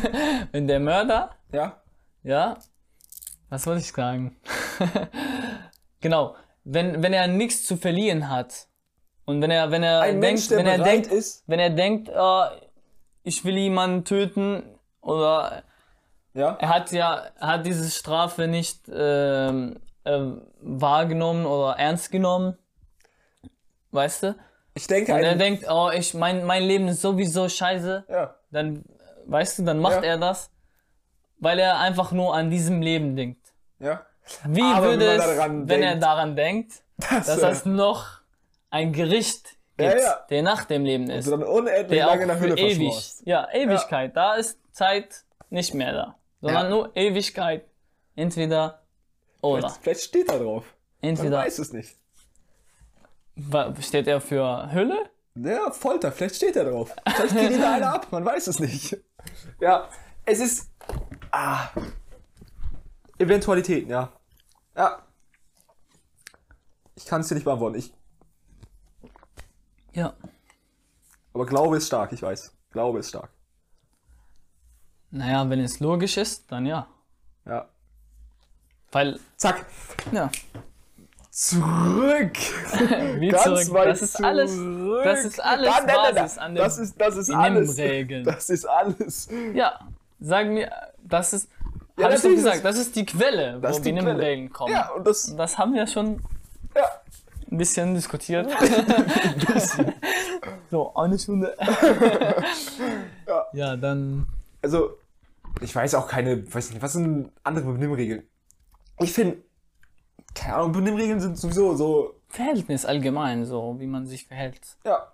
wenn der Mörder Ja. Ja. Was wollte ich sagen? genau. Wenn, wenn er nichts zu verlieren hat und wenn er, wenn er Ein denkt, Mensch, wenn er denkt, ist. wenn er denkt, äh, ich will jemanden töten oder Ja. er hat ja, er hat diese Strafe nicht ähm, äh, wahrgenommen oder ernst genommen, weißt du? Ich denke, Und er denkt, oh, ich, mein, mein Leben ist sowieso scheiße, ja. dann, weißt du, dann macht Ja. er das, weil er einfach nur an diesem Leben denkt. Ja. Wie Aber würde wenn es, wenn er denkt, daran denkt, Das, dass äh, es noch ein Gericht Ja, gibt, ja. der nach dem Leben ist, du dann unendlich der lange in der für Hölle ewig, ja, Ewigkeit, da ist Zeit nicht mehr da, sondern Ja. nur Ewigkeit, entweder oder, Vielleicht, vielleicht steht da drauf. Man entweder, weiß es nicht. steht er für Hölle? Ja, Folter, vielleicht steht da drauf. Vielleicht geht ihn da einer ab, man weiß es nicht. Ja, es ist. Ah. Eventualitäten, ja. Ja. Ich kann es dir nicht beantworten. Ich, Ja. aber Glaube ist stark, ich weiß. Glaube ist stark. Naja, wenn es logisch ist, dann ja. Ja. Weil, Zack. ja, Zurück. wie Ganz zurück, weit das ist alles, zurück. das ist alles Nein, nein, nein, Basis an dem, Das ist, das ist alles. Nimm-Regeln. Das ist alles. Ja, sag mir, das ist, Ja, hab ich gesagt, das ist die Quelle, Das wo die die Quelle. Nimm-Regeln kommen. Ja, und das. Und Das haben wir schon Ja. Ein bisschen diskutiert. so, eine Stunde. Ja. ja, dann. also, ich weiß auch keine, weiß nicht, was sind andere Benimmregeln? Ich finde, keine Ahnung, Benimmregeln sind sowieso so, Verhältnis allgemein, so wie man sich verhält. ja.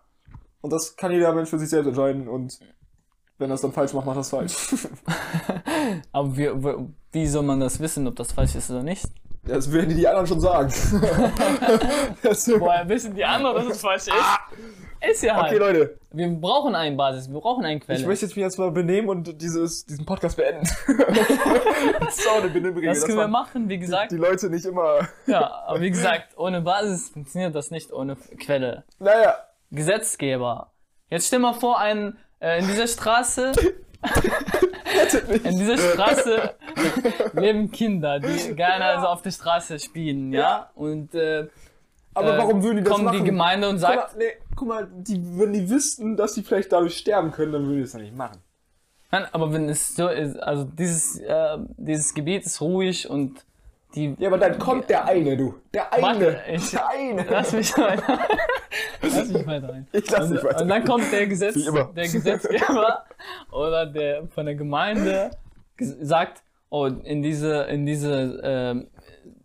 Und das kann jeder Mensch für sich selbst entscheiden und wenn er es dann falsch macht, macht er es falsch. Aber wie- wie soll man das wissen, ob das falsch ist oder nicht? Das werden die, die anderen schon sagen. das, okay, Woher wissen die anderen, dass es falsch ist? Ist ja halt. Leute, Wir brauchen eine Basis, wir brauchen eine Quelle. ich möchte jetzt mich jetzt mal benehmen und dieses, diesen Podcast beenden. das ist auch eine Benimmregel. das können wir machen, wie gesagt. die Leute nicht immer, Ja, aber wie gesagt, ohne Basis funktioniert das nicht ohne Quelle. naja, Gesetzgeber. Jetzt stell mal vor, ein, äh, in dieser Straße. In dieser Straße leben Kinder, die gerne also auf der Straße spielen, ja? Ja. Und äh, Aber äh, warum würden die das kommt machen? die Gemeinde und Guck sagt, mal, nee, guck mal die, wenn die wüssten, dass die vielleicht dadurch sterben können, dann würden die das ja nicht machen. nein, aber wenn es so ist, also dieses, äh, dieses Gebiet ist ruhig und die Ja, aber dann kommt der eine, du. Der eine. Warte, ich- der eine. Lass mich weiter. Lass mich weiter rein. Ich lass und, dich weiter. Und dann kommt der, Gesetz, der Gesetzgeber oder der von der Gemeinde sagt, oh, in diese, in diese ähm,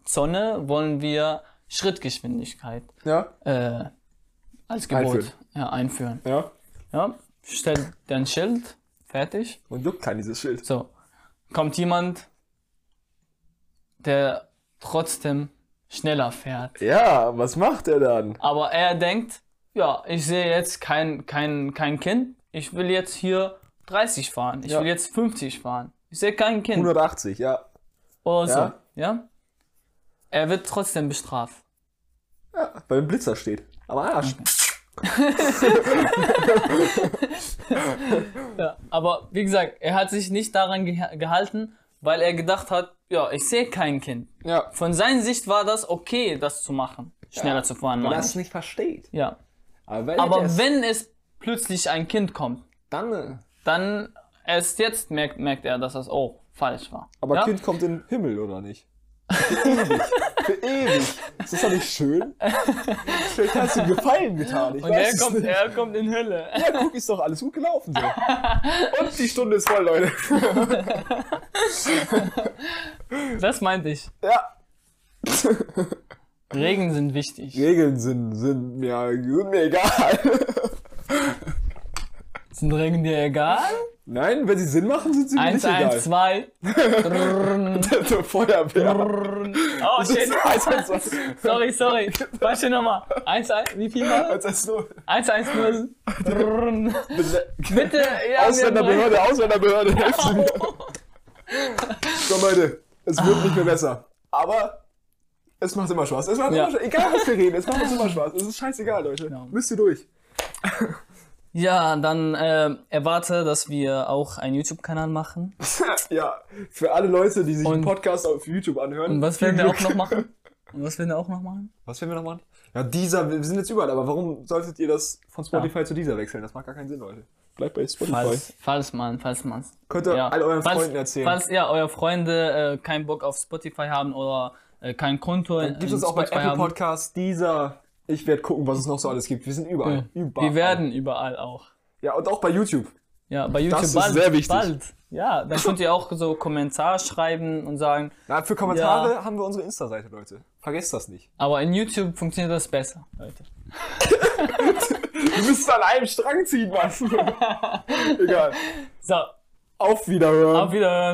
Zone wollen wir Schrittgeschwindigkeit Ja? äh, als Gebot Einführen. Ja, einführen. Ja. Ja, stellt dein Schild, fertig. Und juckt kein dieses Schild. So, kommt jemand, der trotzdem schneller fährt. Ja, was macht er dann? Aber er denkt, ja, ich sehe jetzt kein, kein, kein Kind. Ich will jetzt hier 30 fahren. Ich Ja. will jetzt 50 fahren. Ich sehe kein Kind. 180, ja. Oder so. Ja. Er wird trotzdem bestraft. ja. Beim Blitzer steht. Am Arsch. Ja. Aber wie gesagt, er hat sich nicht daran geha- gehalten, weil er gedacht hat, ja, ich sehe kein Kind. Ja. Von seiner Sicht war das okay, das zu machen. Schneller Ja. zu fahren, Weil er es ich. nicht versteht. Ja. Aber wenn, Aber es, wenn es plötzlich ein Kind kommt, dann. äh, dann erst jetzt merkt, merkt er, dass das oh falsch war. Aber ja? Kind kommt in den Himmel, oder nicht? Für ewig. Für ewig. Ist das doch nicht schön? Vielleicht hast du einen Gefallen getan. Ich Und er kommt, nicht. er kommt in Hölle. Ja, guck, ist doch alles gut gelaufen so. Und die Stunde ist voll, Leute. Das meinte ich. Ja. Regeln sind wichtig. Regeln sind, sind, mir, sind mir egal. Sind Regeln dir egal? Nein, wenn sie Sinn machen, sind sie mir 1, nicht 1, 2. egal. Zur Feuerwehr. Oh shit. eins, eins, eins. Sorry, sorry. Warte nochmal. 1, 1, wie viel mal? Eins, eins, null. 1, 1, 0. Bitte, ja, Ausländerbehörde, Ausländerbehörde, Sie mir. So, Leute, es wird nicht mehr besser. Aber es macht immer Spaß. Es macht Ja. immer Spaß. Egal, was wir reden, es macht uns immer Spaß. Es ist scheißegal, Leute. Genau. Müsst ihr durch. Ja, dann äh, erwarte, dass wir auch einen YouTube-Kanal machen. Ja, für alle Leute, die sich Und- einen Podcast auf YouTube anhören. Und was werden wir auch noch machen? Und was werden wir auch noch machen? Was werden wir noch machen? Ja, dieser, wir sind jetzt überall, aber warum solltet ihr das von Spotify zu dieser wechseln? Das macht gar keinen Sinn, Leute. Bleibt bei Spotify. Falls, falls man, falls man. Könnt ihr Ja. all euren falls, Freunden erzählen. Falls ja, eure Freunde äh, keinen Bock auf Spotify haben oder äh, kein Konto in, Gibt es auch bei Apple Podcasts, dieser. Ich werde gucken, was es noch so alles gibt. Wir sind überall. überall. wir werden überall auch. Ja, und auch bei YouTube. Ja, bei YouTube ist bald. sehr wichtig. Bald. Ja, dann könnt ihr auch so Kommentar schreiben und sagen, Na, für Kommentare haben wir unsere Insta-Seite, Leute. Vergesst das nicht. aber in YouTube funktioniert das besser, Leute. Du müsst an einem Strang ziehen, Mann. Egal. So, Auf Wiederhören. auf Wiederhören.